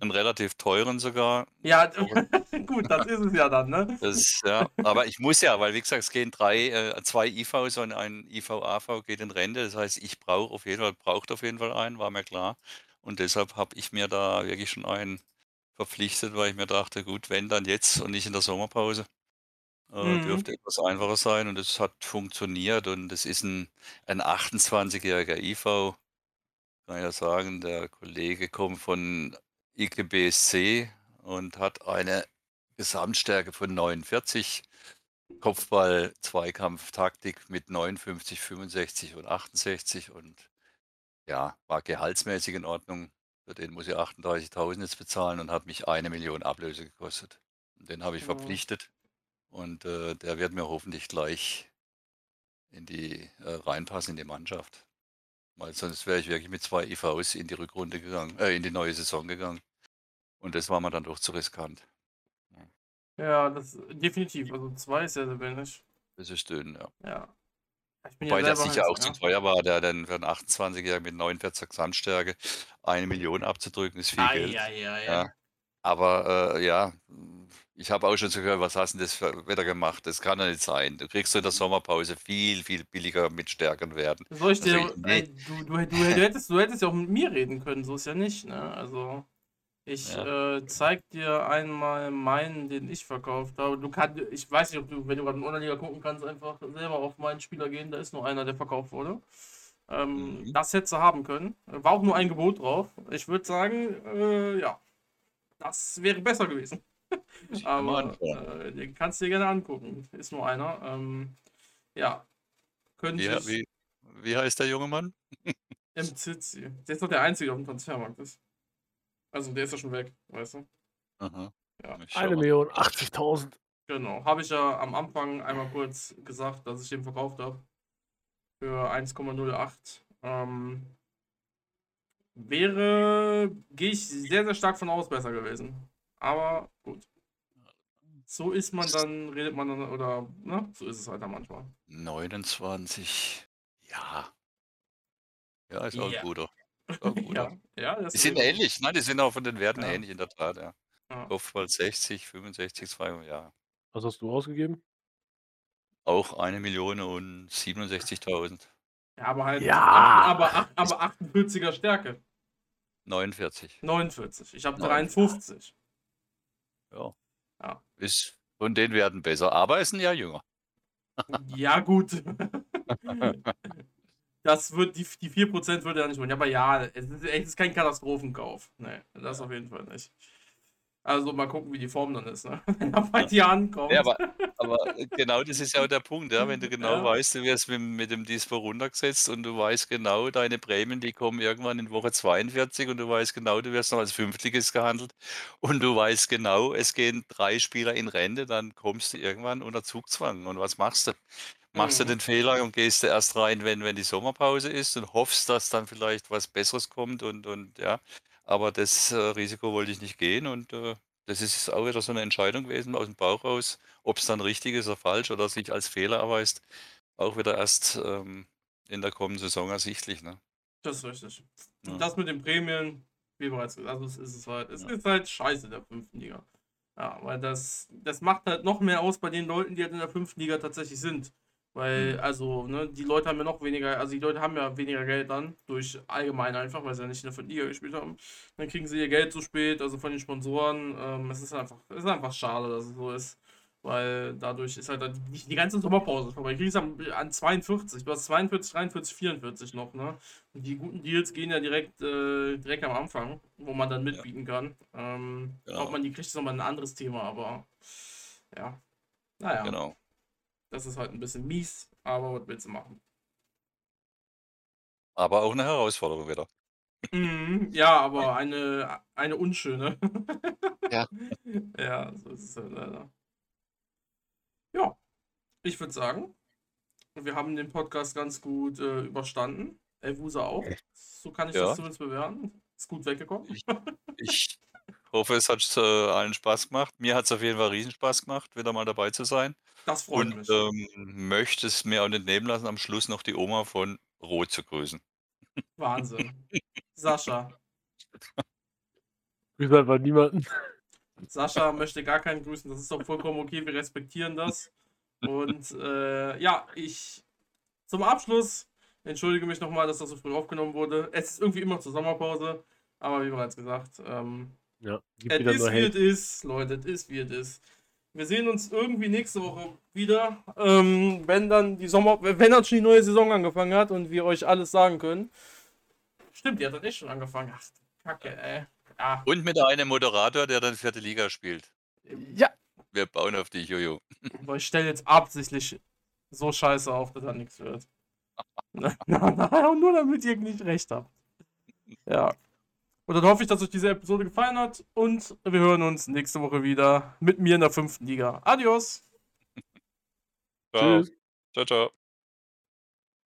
Einen relativ teuren sogar. Ja, gut, das ist es ja dann, ne? Das, ja, aber ich muss ja, weil wie gesagt, es gehen drei, äh, zwei IVs und ein IV-AV geht in Rente. Das heißt, ich brauche auf jeden Fall, braucht auf jeden Fall einen, war mir klar. Und deshalb habe ich mir da wirklich schon einen verpflichtet, weil ich mir dachte, gut, wenn dann jetzt und nicht in der Sommerpause. Äh, Mhm. Dürfte etwas einfacher sein und es hat funktioniert und es ist ein, ein 28-jähriger IV. Kann ich ja sagen, der Kollege kommt von IKBSC und hat eine Gesamtstärke von 49. Kopfball, Zweikampf, Taktik mit 59, 65 und 68 und ja, war gehaltsmäßig in Ordnung. Für den muss ich 38.000 jetzt bezahlen und hat mich eine Million Ablöse gekostet. Und den habe ich Ja. verpflichtet und äh, der wird mir hoffentlich gleich in die äh, reinpassen in die Mannschaft. Weil sonst wäre ich wirklich mit zwei IVs in die Rückrunde gegangen, äh, in die neue Saison gegangen. Und das war mir dann doch zu riskant. Ja, das definitiv. Also zwei ist ja sehr wenig. Das ist dünn, ja. Ja. Ich bin Wobei ja der selber sicher halt, auch zu ja. teuer war, der dann für einen 28-Jährigen mit 49 Gesamtstärke eine Million abzudrücken, ist viel Ai, Geld. ai, ai. Ja. Aber äh, ja, ich habe auch schon so gehört, was hast du denn das für Wetter gemacht? Das kann doch nicht sein. Du kriegst in der Sommerpause viel, viel billiger mit Stärkern werden. Soll ich dir, Also, nee. ey, du, du, du, hättest, du hättest ja auch mit mir reden können, so ist ja nicht, ne? Also, ich äh, zeig dir einmal meinen, den ich verkauft habe. Du kannst, ich weiß nicht, ob du, wenn du gerade in Unterliga gucken kannst, einfach selber auf meinen Spieler gehen. Da ist nur einer, der verkauft wurde. Ähm, Mhm. Das hättest du haben können. War auch nur ein Gebot drauf. Ich würde sagen, äh, ja, das wäre besser gewesen. Aber äh, den kannst du dir gerne angucken. Ist nur einer. Ähm, ja. Könnte Wie, ich. wie, wie heißt der junge Mann? Zizi. Der ist doch der Einzige, der auf dem Transfermarkt ist. Also der ist ja schon weg, weißt du? Aha. Ja. Eine. Million 80.000. Genau. Habe ich ja am Anfang einmal kurz gesagt, dass ich den verkauft habe. Für 1,08. Ähm, wäre, gehe ich sehr, sehr stark von aus, besser gewesen. Aber gut. So ist man dann, redet man dann, oder, ne? So ist es halt dann manchmal. 29. Ja. Ja, ist auch Ja. ein guter. Auch ein guter. ja, ja, das Die sind ist- ähnlich, ne? Die sind auch von den Werten Ja. ähnlich, in der Tat, ja. Ja. Kopfball 60, 65, 2, ja. Was hast du ausgegeben? Auch eine Million und 67.000. Ja, aber halt, Ja. aber, acht- aber 48er Stärke. 49. 49. Ich habe 49. 53. Ja. Ja. Ist von den Werten besser, aber ist ein Jahr jünger. Ja, gut. Das wird, die, die 4% würde er nicht machen. Aber ja, es ist, es ist kein Katastrophenkauf. Nee, das auf jeden Fall nicht. Also mal gucken, wie die Form dann ist, ne? Wenn er bei dir ankommt. Ja, aber, aber genau das ist ja auch der Punkt, ja. Wenn du genau Ja. weißt, du wirst mit, mit dem Dispo runtergesetzt und du weißt genau, deine Prämien, die kommen irgendwann in Woche 42 und du weißt genau, du wirst noch als Fünftliges gehandelt und du weißt genau, es gehen drei Spieler in Rente, dann kommst du irgendwann unter Zugzwang. Und was machst du? Machst du Mhm. den Fehler und gehst du erst rein, wenn, wenn die Sommerpause ist und hoffst, dass dann vielleicht was Besseres kommt und, und ja. Aber das äh, Risiko wollte ich nicht gehen und äh, das ist auch wieder so eine Entscheidung gewesen aus dem Bauch raus, ob es dann richtig ist oder falsch oder sich als Fehler erweist, auch wieder erst ähm, in der kommenden Saison ersichtlich. Ne? Das ist richtig. Ja. Das mit den Prämien, wie bereits gesagt, also es ist es halt, es Ja. ist halt scheiße der fünften Liga. Ja, weil das, das macht halt noch mehr aus bei den Leuten, die halt in der fünften Liga tatsächlich sind. Weil, Mhm. also, ne, die Leute haben ja noch weniger, also die Leute haben ja weniger Geld dann, durch allgemein einfach, weil sie ja nicht in der Liga gespielt haben. Dann kriegen sie ihr Geld zu spät, also von den Sponsoren. Ähm, es ist einfach, es ist einfach schade, dass es so ist. Weil dadurch ist halt dann nicht die ganze Sommerpause vorbei. Ich krieg's an, an 42. Du hast 42, 43, 44 noch, ne? Und die guten Deals gehen ja direkt, äh, direkt am Anfang, wo man dann mitbieten kann. Ähm, Genau. Ob man die kriegt, ist nochmal ein anderes Thema, aber ja. Naja, Genau. Das ist halt ein bisschen mies, aber was willst du machen? Aber auch eine Herausforderung wieder. Mhm, ja, aber eine, eine unschöne. Ja. Ja, so ist es halt leider. Ja, ich würde sagen, wir haben den Podcast ganz gut äh, überstanden. Elvusa auch. So kann ich Ja. das zumindest bewerten. Ist gut weggekommen. Ich hoffe, es hat äh, allen Spaß gemacht. Mir hat es auf jeden Fall riesen Spaß gemacht, wieder mal dabei zu sein. Das freut Und mich. ähm, möchte es mir auch nicht nehmen lassen, am Schluss noch die Oma von Rot zu grüßen. Wahnsinn. Sascha. Grüß einfach niemanden. Sascha möchte gar keinen grüßen. Das ist doch vollkommen okay. Wir respektieren das. Und äh, ja, ich zum Abschluss entschuldige mich nochmal, dass das so früh aufgenommen wurde. Es ist irgendwie immer zur Sommerpause. Aber wie bereits gesagt, ähm, Ja, gibt es wieder ist nur wie es Hate. ist, Leute. Es ist wie es ist. Wir sehen uns irgendwie nächste Woche wieder, ähm, wenn dann die Sommer, wenn dann schon die neue Saison angefangen hat und wir euch alles sagen können. Stimmt, die hat dann echt schon angefangen. Ach, Kacke, ey. Ja, Und mit einem Moderator, der dann vierte Liga spielt. ja, Wir bauen auf dich, Jojo. Aber ich stelle jetzt absichtlich so scheiße auf, dass da nichts wird. Na, na, na, nur damit ihr nicht recht habt. Ja. Und dann hoffe ich, dass euch diese Episode gefallen hat und wir hören uns nächste Woche wieder mit mir in der fünften Liga. Adios! Ciao. Tschüss. Ciao, ciao.